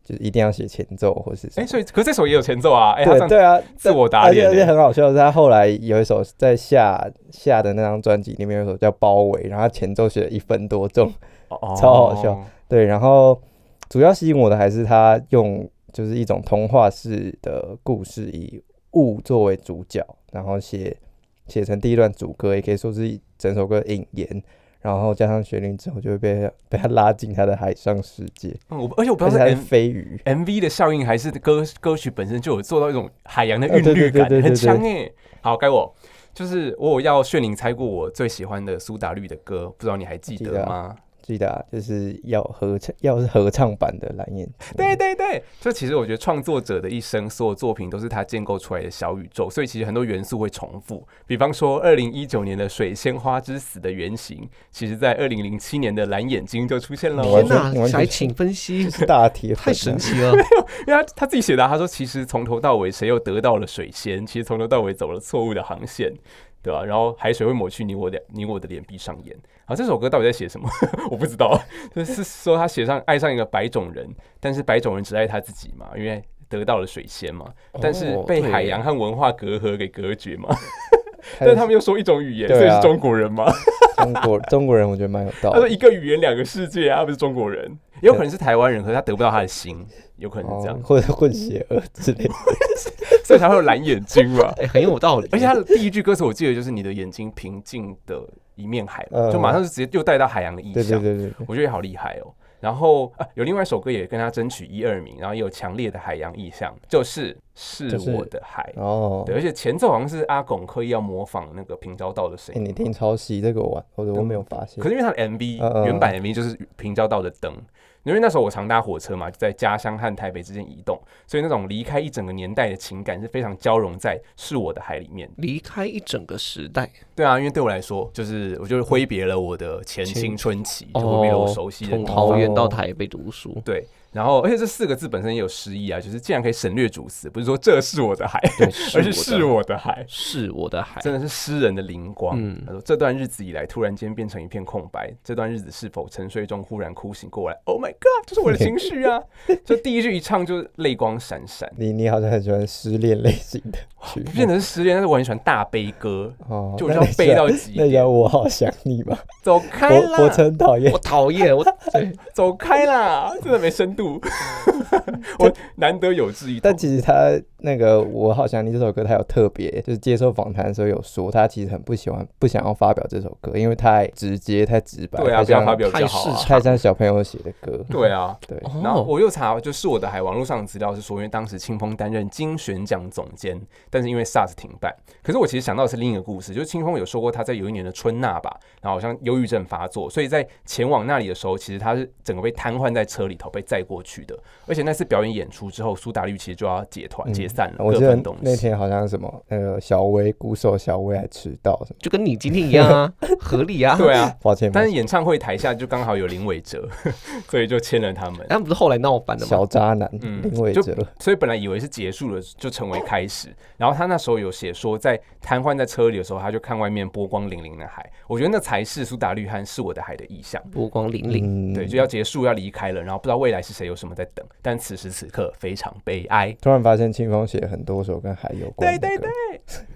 就是一定要写前奏或是什哎，么。所以可是这首也有前奏啊，哎，对对啊，自我打而且而且很好笑的是，他后来有一首在下下的那张专辑里面有一首叫《包围》，然后他前奏写了一分多钟，哦超好笑。对，然后主要吸引我的还是他用就是一种童话式的故事，以雾作为主角，然后写写成第一段主歌，也可以说是整首歌引言，然后加上旋律之后，就会被被他拉进他的海上世界，嗯，我而且我不知道是 M 飞鱼。MV 的效应，还是歌歌曲本身就有做到一种海洋的韵律感，很强哎。好，该我。就是我有要炫灵猜过我最喜欢的苏打绿的歌，不知道你还记得吗？记得啊，就是要合唱，要是合唱版的蓝眼睛。对对对，就其实我觉得创作者的一生，所有作品都是他建构出来的小宇宙，所以其实很多元素会重复。比方说，二零一九年的《水仙花之死》的原型，其实在二零零七年的《蓝眼睛》就出现了天哪来请分析，是大铁粉啊，太神奇了！没有因为他他自己写的啊、他说其实从头到尾谁又得到了水仙，其实从头到尾走了错误的航线，对吧、然后海水会抹去你我的你我的脸，闭上眼。好，这首歌到底在写什么？我不知道，就是说他写上爱上一个白种人，但是白种人只爱他自己嘛，因为得到了水仙嘛，但是哦被海洋和文化隔阂给隔绝嘛。但他们又说一种语言，所以是中国人吗？中国中国人，我觉得蛮有道理。他说一个语言两个世界啊，他不是中国人，也有可能是台湾人，可是他得不到他的心，有可能是这样哦，，或者混血儿之类的。所以才会有蓝眼睛嘛。哎，很有道理。而且他的第一句歌词，我记得就是你的眼睛平静的一面海，嗯就马上就直接又带到海洋的意对象对，对对对，我觉得好厉害哦。然后啊，有另外一首歌也跟他争取一二名，然后也有强烈的海洋意象，就是是我的海。哦，对，而且前奏好像是阿拱刻意要模仿那个平交道的声哎，音嘛。你听超细，这个我我我没有发现可。是因为他的 MV、原版 MV 就是平交道的灯，因为那时候我常搭火车嘛，就在家乡和台北之间移动，所以那种离开一整个年代的情感是非常交融在是我的海里面。离开一整个时代，对啊，因为对我来说，就是我就是挥别了我的前青春期，就挥别了我熟悉的。桃园到台北读书，对，然后而且这四个字本身也有诗意啊，就是竟然可以省略主词，不是说这是我的海，对，而是是我的海。是我的海，真的是诗人的灵光。嗯他说：“这段日子以来，突然间变成一片空白。这段日子是否沉睡中忽然哭醒过来？Oh my god，这是我的情绪啊！就第一句一唱就泪光闪闪，你你好像很喜欢失恋类型的曲不见目得是失恋，但是我很喜欢大悲歌，哦，就我就要悲到极那叫点。我好想你吧，走开我我啦，真 讨厌我。讨厌我，对，走开啦，真的没深度。我难得有志一但。其实他那个我好想你这首歌，他有特别就是接受访谈的时候有说，他其实很不喜欢不想要发表这首歌，因为太直接太直白，对啊，太像不要发表比较好啊。太像小朋友写的歌。对啊，对，然后哦，我又查，就是我的海网络上的资料是说，因为当时清风担任金选奖总监，但是因为 SARS 停办。可是我其实想到的是另一个故事，就是清风有说过他在有一年的春娜吧，然后好像忧郁症发作，所以在前往那里的时候，其实他是整个被瘫痪在车里头被载过去的。而且那次表演演出之后，苏打绿其实就要解团、嗯解散了，我记得各分东西。那天好像什么那个小薇鼓手小薇还迟到什么，就跟你今天一样啊，合理啊。对啊，抱歉，但是演唱会台下就刚好有林伟哲，所以就签了他们。他们不是后来闹翻的吗？小渣男嗯林伟哲，所以本来以为是结束了，就成为开始。然后他那时候有写说，在瘫痪在车里的时候，他就看外面波光粼粼的海。我觉得那才是苏打绿和是我的海的意象。波光粼粼，嗯对，就要结束，要离开了，然后不知道未来是谁有什么在等，但此时此刻非常悲哀。突然发现清风写很多首跟海有关的对歌，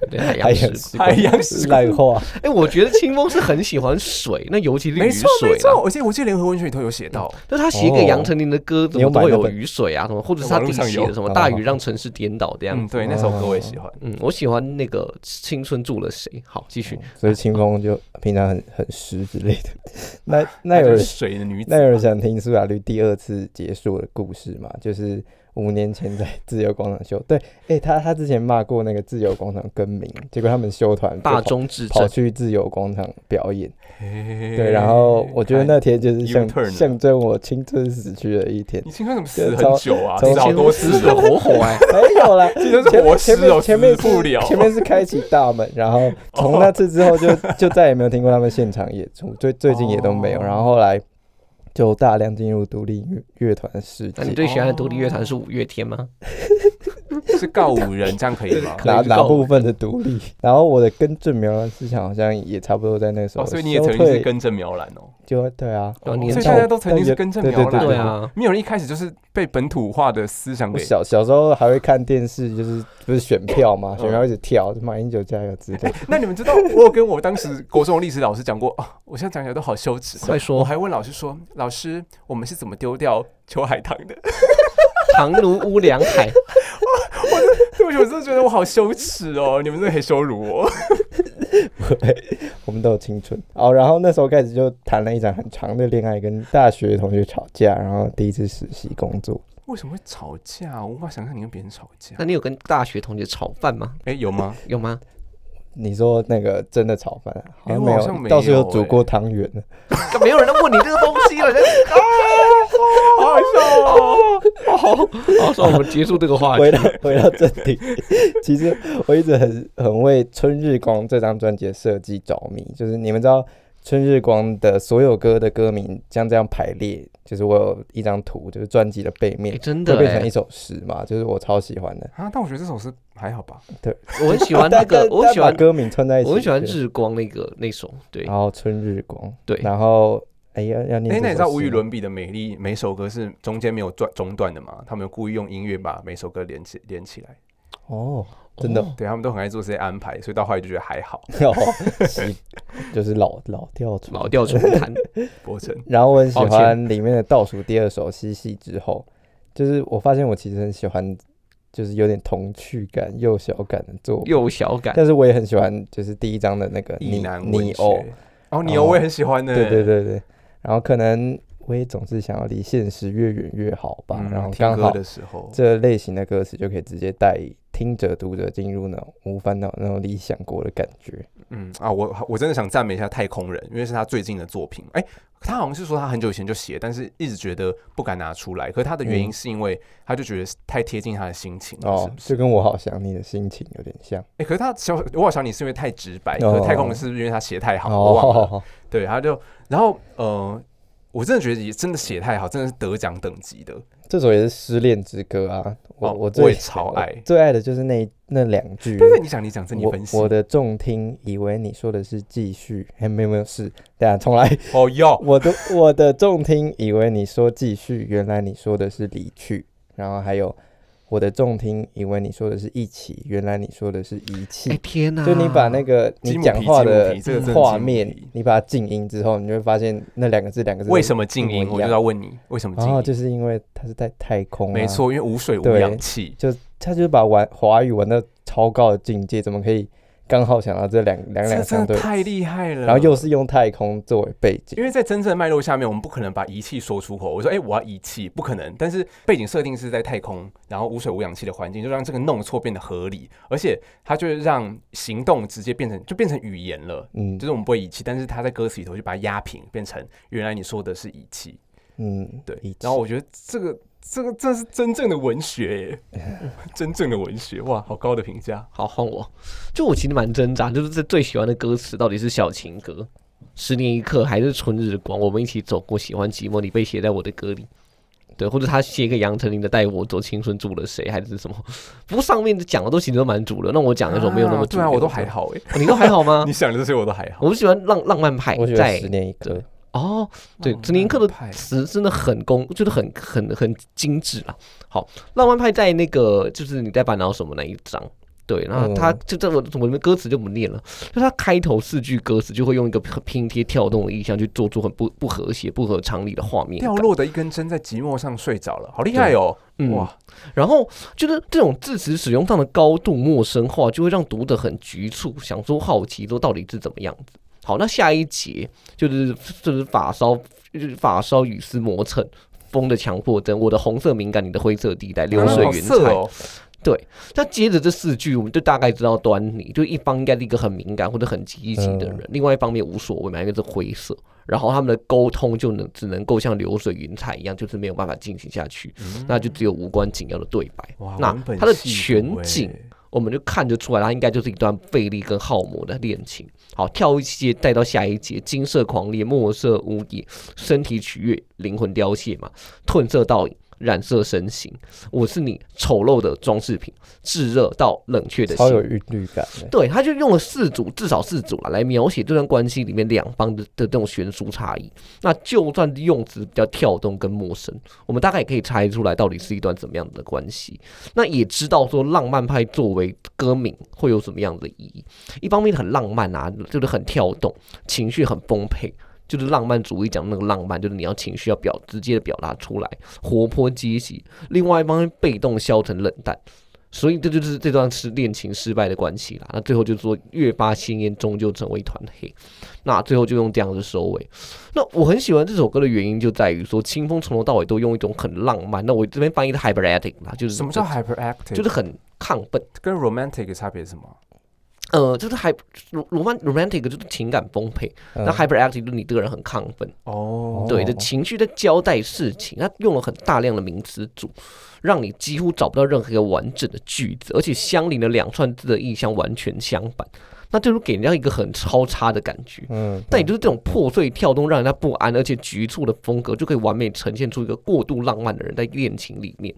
对对海海洋时。海洋时光烂话，哎，我觉得清风是很喜欢水，那尤其是雨没错没水啦。错，而且我记得联合文学里头有写到，就是他写给杨丞琳的歌，怎么都会有雨水啊，什么，或者是他自己写的什么大雨让城市颠倒这样嗯，对，那首歌我也喜欢。嗯，我喜欢那个青春住了谁。好，继续。所以清风就平常很很湿之类的。那那有水的女子那有人想听苏打绿第二次结束的故事嘛？就是五年前在自由广场秀，对，哎、他他之前骂过那个自由广场更名，结果他们修团就大跑中至，跑去自由广场表演，对对，然后我觉得那天就是象象征我青春死去的一天你，青春怎么死很久啊？从死好多次死的哦，活活哎。没有啦，青春是活尸前面哦，前面死不了。前面是开启大门，然后从那次之后就就再也没有听过他们现场演出，最最近也都没有，哦然后后来就大量进入独立乐乐团的世界。那你最喜欢的独立乐团是五月天吗？是告五人，这样可以吗？哪哪部分的独立？然后我的根正苗蓝思想好像也差不多在那个时候哦，所以你也曾经是根正苗蓝哦。就对啊，所以大家都曾经是根正苗蓝。对啊，没有人一开始就是被本土化的思想给。小小时候还会看电视，就是不是选票嘛，嗯选票一直跳，马英九加油之类的。那你们知道我有跟我当时国中的历史老师讲过啊？我现在讲起来都好羞耻。快说我还问老师说：“老师，我们是怎么丢掉秋海棠的唐奴乌梁海，？”对不起，我真的觉得我好羞耻哦！你们真的很羞辱我。我们都有青春哦。然后那时候开始就谈了一场很长的恋爱，跟大学同学吵架，然后第一次实习工作。为什么会吵架？我无法想象你跟别人吵架那。你有跟大学同学炒饭吗？哎，有吗？有吗？你说那个真的炒饭，好像没有，哎我好像没倒是有有欸煮过汤圆的。没有人在问你这个东西了。人 家好好笑哦！好，好，说我们结束这个话题回。到回到正题，其实我一直很很为《春日光》这张专辑的设计着迷。就是你们知道，《春日光》的所有歌的歌名像这样排列，就是我有一张图，就是专辑的背面哎，真的变成一，首诗嘛，就是我超喜欢的。啊，但我觉得这首诗还好吧。对。我很喜欢 那个，我很喜欢，歌名串在一起，我很喜欢日光那个那首，对。然后春日光，对。然后哎呀要念哎，这首诗吗，那你知道无与伦比的美丽，每首歌是中间没有断中断的嘛？他们故意用音乐把每首歌连起连起来。哦，真的。哦。对他们都很爱做这些安排，所以到后来就觉得还好。就是老老调重老调重弹。伯承，然后我很喜欢里面的倒数第二首《嬉戏之后》，就是我发现我其实很喜欢，就是有点童趣感、幼小感的作品，幼小感，但是我也很喜欢，就是第一章的那个你难你哦，学。哦，你哦，我也很喜欢的。对对对对，然后可能我也总是想要离现实越远越好吧，嗯然后刚好的时候，这类型的歌词就可以直接带听者读者进入那种无烦恼那种理想国的感觉。嗯啊，我我真的想赞美一下太空人，因为是他最近的作品。哎、他好像是说他很久以前就写，但是一直觉得不敢拿出来。可是他的原因嗯是因为他就觉得太贴近他的心情哦不，是？就跟我好想你的心情有点像。哎、可是他小我好想你是因为太直白，哦可是太空人是不是因为他写太好？我忘了。哦，对，他就然后呃，我真的觉得也真的写太好，真的是得奖等级的。这首也是失恋之歌啊，我、哦我最我也超爱最爱的就是那那两句。对对，你想你讲，这你我分析。我的重听以为你说的是继续，哎、没有没有是，等一下重来。哦哟，我的我的重听以为你说继续，原来你说的是离去。然后还有我的重听以为你说的是一起，原来你说的是一气。哎天哪！就你把那个你讲话的画面皮，你把它静音之后，你就会发现那两个字两个字为什么静音？我就要问你，为什么静音？然后就是因为它是在太空、啊，没，错，因为无水无对氧气。他就是把玩华语玩到超高的境界，怎么可以刚好想到这两两这两相对，太厉害了。然后又是用太空作为背景因，为在真正的脉络下面，我们不可能把仪器说出口。我说，哎、我要仪器，不可能。但是背景设定是在太空，然后无水无氧气的环境，就让这个弄错变得合理，而且它就是让行动直接变成就变成语言了。嗯就是我们不会仪器，但是它在歌词里头就把它压平，变成原来你说的是仪器。嗯，对然后我觉得这个这个这是真正的文学耶，真正的文学，哇，好高的评价。好换我，就我其实蛮挣扎，就是这最喜欢的歌词到底是小情歌、十年一刻还是春日光？我们一起走过，喜欢寂寞，你被写在我的歌里。对，或者他写给杨丞琳的《带我走，青春住了谁》，还是什么？不过上面讲的都其实都蛮主流，那我讲那种没有那么主流、啊对啊，我都还，好哎，哦你都还好吗 你？想的这些我都还好。我不喜欢浪浪漫派我觉得在十年一刻，哦，对，浪陈林克的词真的很工，就是很很很精致啊。好，浪漫派在那个就是你在烦恼什么那一章。对，然后他嗯就这我我们歌词就不念了，就他开头四句歌词就会用一个拼贴跳动的意象去做出很不不和谐、不合常理的画面掉。落的一根针在寂寞上睡着了，好厉害哦！嗯哇，然后就是这种字词使用上的高度陌生化，就会让读者很局促，想说好奇说到底是怎么样子。好，那下一节就是就是发梢，就是发梢雨丝磨蹭，风的强迫症，我的红色敏感，你的灰色地带，流水云彩。色哦，那接着这四句，我们就大概知道端倪，就一方应该是一个很敏感或者很积极的人，另外一方面无所谓嘛，因为是灰色。然后他们的沟通就能只能够像流水云彩一样，就是没有办法进行下去，那就只有无关紧要的对白。哇，那它的全景我们就看得出来，它应该就是一段费力跟耗磨的恋情。好，跳一节带到下一节，金色狂烈，墨色无敌，身体取悦，灵魂凋谢嘛，褪色倒影，染色身形。我是你丑陋的装饰品，炙热到冷却的心。超有韵律感的。对，他就用了四组，至少四组了，来描写这段关系里面两方的的这种悬殊差异。那就算用词比较跳动跟陌生，我们大概也可以猜出来到底是一段怎么样的关系。那也知道说浪漫派作为歌名会有什么样的意义。一方面很浪漫啊，就是很跳动，情绪很丰沛。就是浪漫主义讲那个浪漫，就是你要情绪要表直接的表达出来，活泼积极。另外一方面被动消沉冷淡，所以这就是这段是恋情失败的关系啦。那最后就是说越发鲜艳，终究成为一团黑。那最后就用这样子收尾。那我很喜欢这首歌的原因就在于说，清风从头到尾都用一种很浪漫。那我这边翻译的 hyperactive 啦，就是什么叫 hyperactive？就是很亢奋。跟 romantic 的差别是什么？呃，就是 roman romantic 就是情感丰沛，嗯那 hyperactive 就是你这个人很亢奋。哦，对的情绪在交代事情，他用了很大量的名词组，让你几乎找不到任何一个完整的句子，而且相邻的两串字的意象完全相反，那就是给人家一个很超差的感觉。嗯，但也就是这种破碎跳动，让人家不安而且局促的风格，就可以完美呈现出一个过度浪漫的人在恋情里面，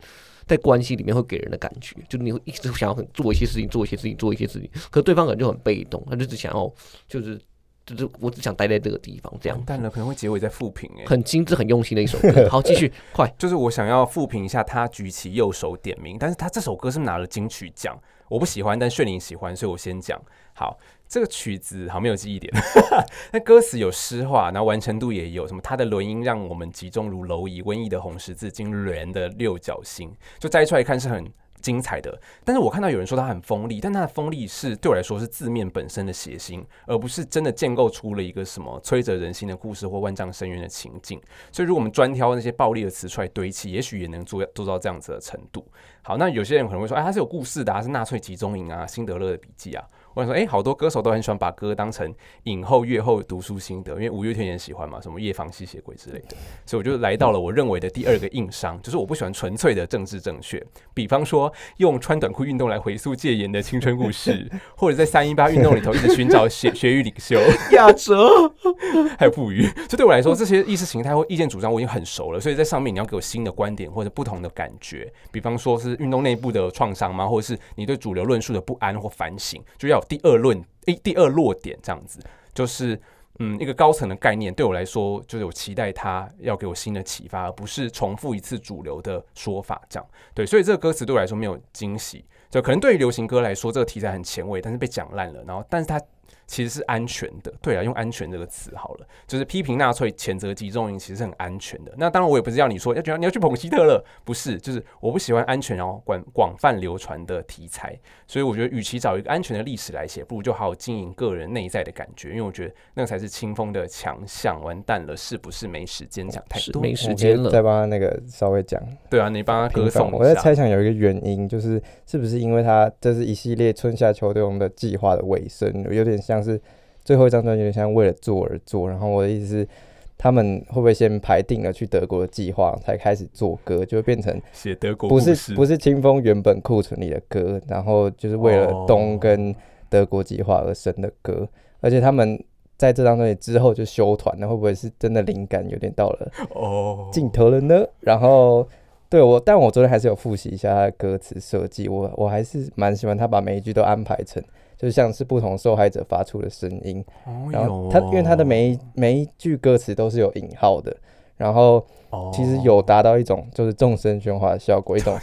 在关系里面会给人的感觉，就是你会一直想要很做一些事情，做一些事情，做一些事情，可对方可能就很被动，他就只想要就是就是我只想待在这个地方这样完。蛋了，可能会结尾在复评哎。很精致、很用心的一首歌。好，继续，快。就是我想要复评一下他举起右手点名，但是他这首歌是拿了金曲奖，我不喜欢，但炫灵喜欢，所以我先讲。好，这个曲子好没有记忆点，那歌词有诗化，然后完成度也有什么，它的轮音让我们集中如蝼蚁，瘟疫的红十字，金莲的六角星，就摘出来看是很。精彩的，但是我看到有人说它很锋利，但它的锋利是对我来说是字面本身的写心，而不是真的建构出了一个什么摧折人心的故事或万丈深渊的情境。所以，如果我们专挑那些暴力的词出来堆砌，也许也能做做到这样子的程度。好，那有些人可能会说，哎，它是有故事的、啊，是纳粹集中营啊，辛德勒的笔记啊。我想说，哎，好多歌手都很喜欢把歌当成影后、月后读书心得，因为五月天也喜欢嘛，什么夜访吸血鬼之类的。所以我就来到了我认为的第二个硬伤，就是我不喜欢纯粹的政治正确。比方说，用穿短裤运动来回溯戒严的青春故事，或者在三一八运动里头一直寻找学 学语领袖。亚哲，还有不语，就对我来说，这些意识形态或意见主张我已经很熟了，所以在上面你要给我新的观点或者不同的感觉，比方说是运动内部的创伤吗，或者是你对主流论述的不安或反省，就要有第二论，诶，第二落点这样子，就是。嗯，一个高层的概念对我来说，就是我期待他要给我新的启发，而不是重复一次主流的说法这样。对，所以这个歌词对我来说没有惊喜，就可能对于流行歌来说，这个题材很前卫，但是被讲烂了。然后，但是它其实是安全的。对啊，用安全这个词好了，就是批评纳粹、谴责集中营，其实是很安全的。那当然，我也不是要你说要觉得你要去捧希特勒，不是，就是我不喜欢安全然后广广泛流传的题材。所以我觉得，与其找一个安全的历史来写，不如就好好经营个人内在的感觉，因为我觉得那个才是清风的强项。完蛋了，是不是没时间讲太多？没时间了。再帮他那个稍微讲对啊，你帮他歌颂。我在。猜想有一个原因，就是是不是因为他这是一系列春夏秋冬的计划的尾声，有点像是最后一张专辑，有点像为了做而做。然后我的意思是，他们会不会先排定了去德国的计划，才开始做歌，就会变成 写德国不是不是清风原本库存里的歌，然后就是为了哦东跟德国计划而生的歌，而且他们在这张专辑之后就休团了，会不会是真的灵感有点到了哦，尽头了呢？然后对我，但我昨天还是有复习一下他的歌词设计，我我还是蛮喜欢他把每一句都安排成就像是不同受害者发出的声音。哦然后他因为他的每一每一句歌词都是有引号的，然后哦其实有达到一种就是众声喧哗的效果，一种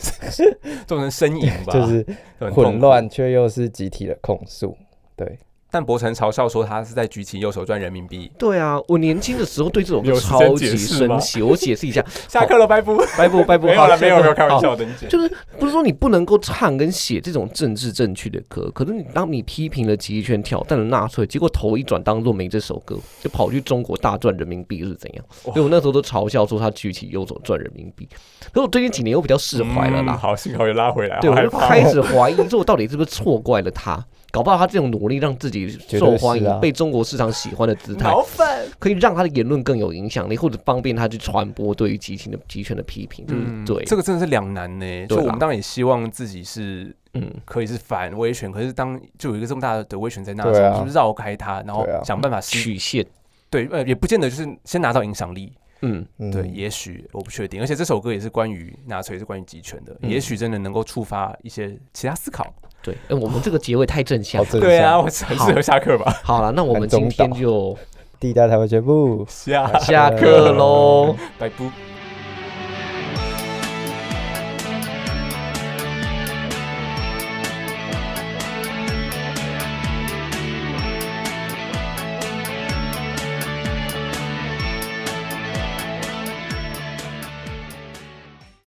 众生呻吟吧，就是混乱却又是集体的控诉。对，但博成嘲笑说他是在举起右手赚人民币。对啊，我年轻的时候对这首歌超级生气。我解释一下，下课了，拜不？拜不拜不，没有了，没有没有，开玩笑的，你姐。就是不是说你不能够唱跟写这种政治正确的歌，可是你当你批评了集权、挑战了纳粹，结果头一转当做没这首歌，就跑去中国大赚人民币是怎样？哇所以我那时候都嘲笑说他举起右手赚人民币。可是我最近几年又比较释怀了啦，嗯好，幸好又拉回来，对，我就开始怀疑说我到底是不是错怪了他。搞不好他这种努力让自己受欢迎、啊被中国市场喜欢的姿态。可以让他的言论更有影响力，或者方便他去传播对于集权的集权的批评，就是、嗯对，这个真的是两难呢。就我们当然也希望自己是嗯，可以是反威权，可是当就有一个这么大的威权在那的时候，啊。就是绕开它，然后想办法吸曲线，对，呃，也不见得就是先拿到影响力，嗯，嗯，对，也许我不确定。而且这首歌也是关于纳粹，也是关于集权的，嗯也许真的能够触发一些其他思考。对，哎、我们这个结尾太正向对啊，我很适合下课吧？好了，那我们今天就地大台湾全部。下下课喽。拜不。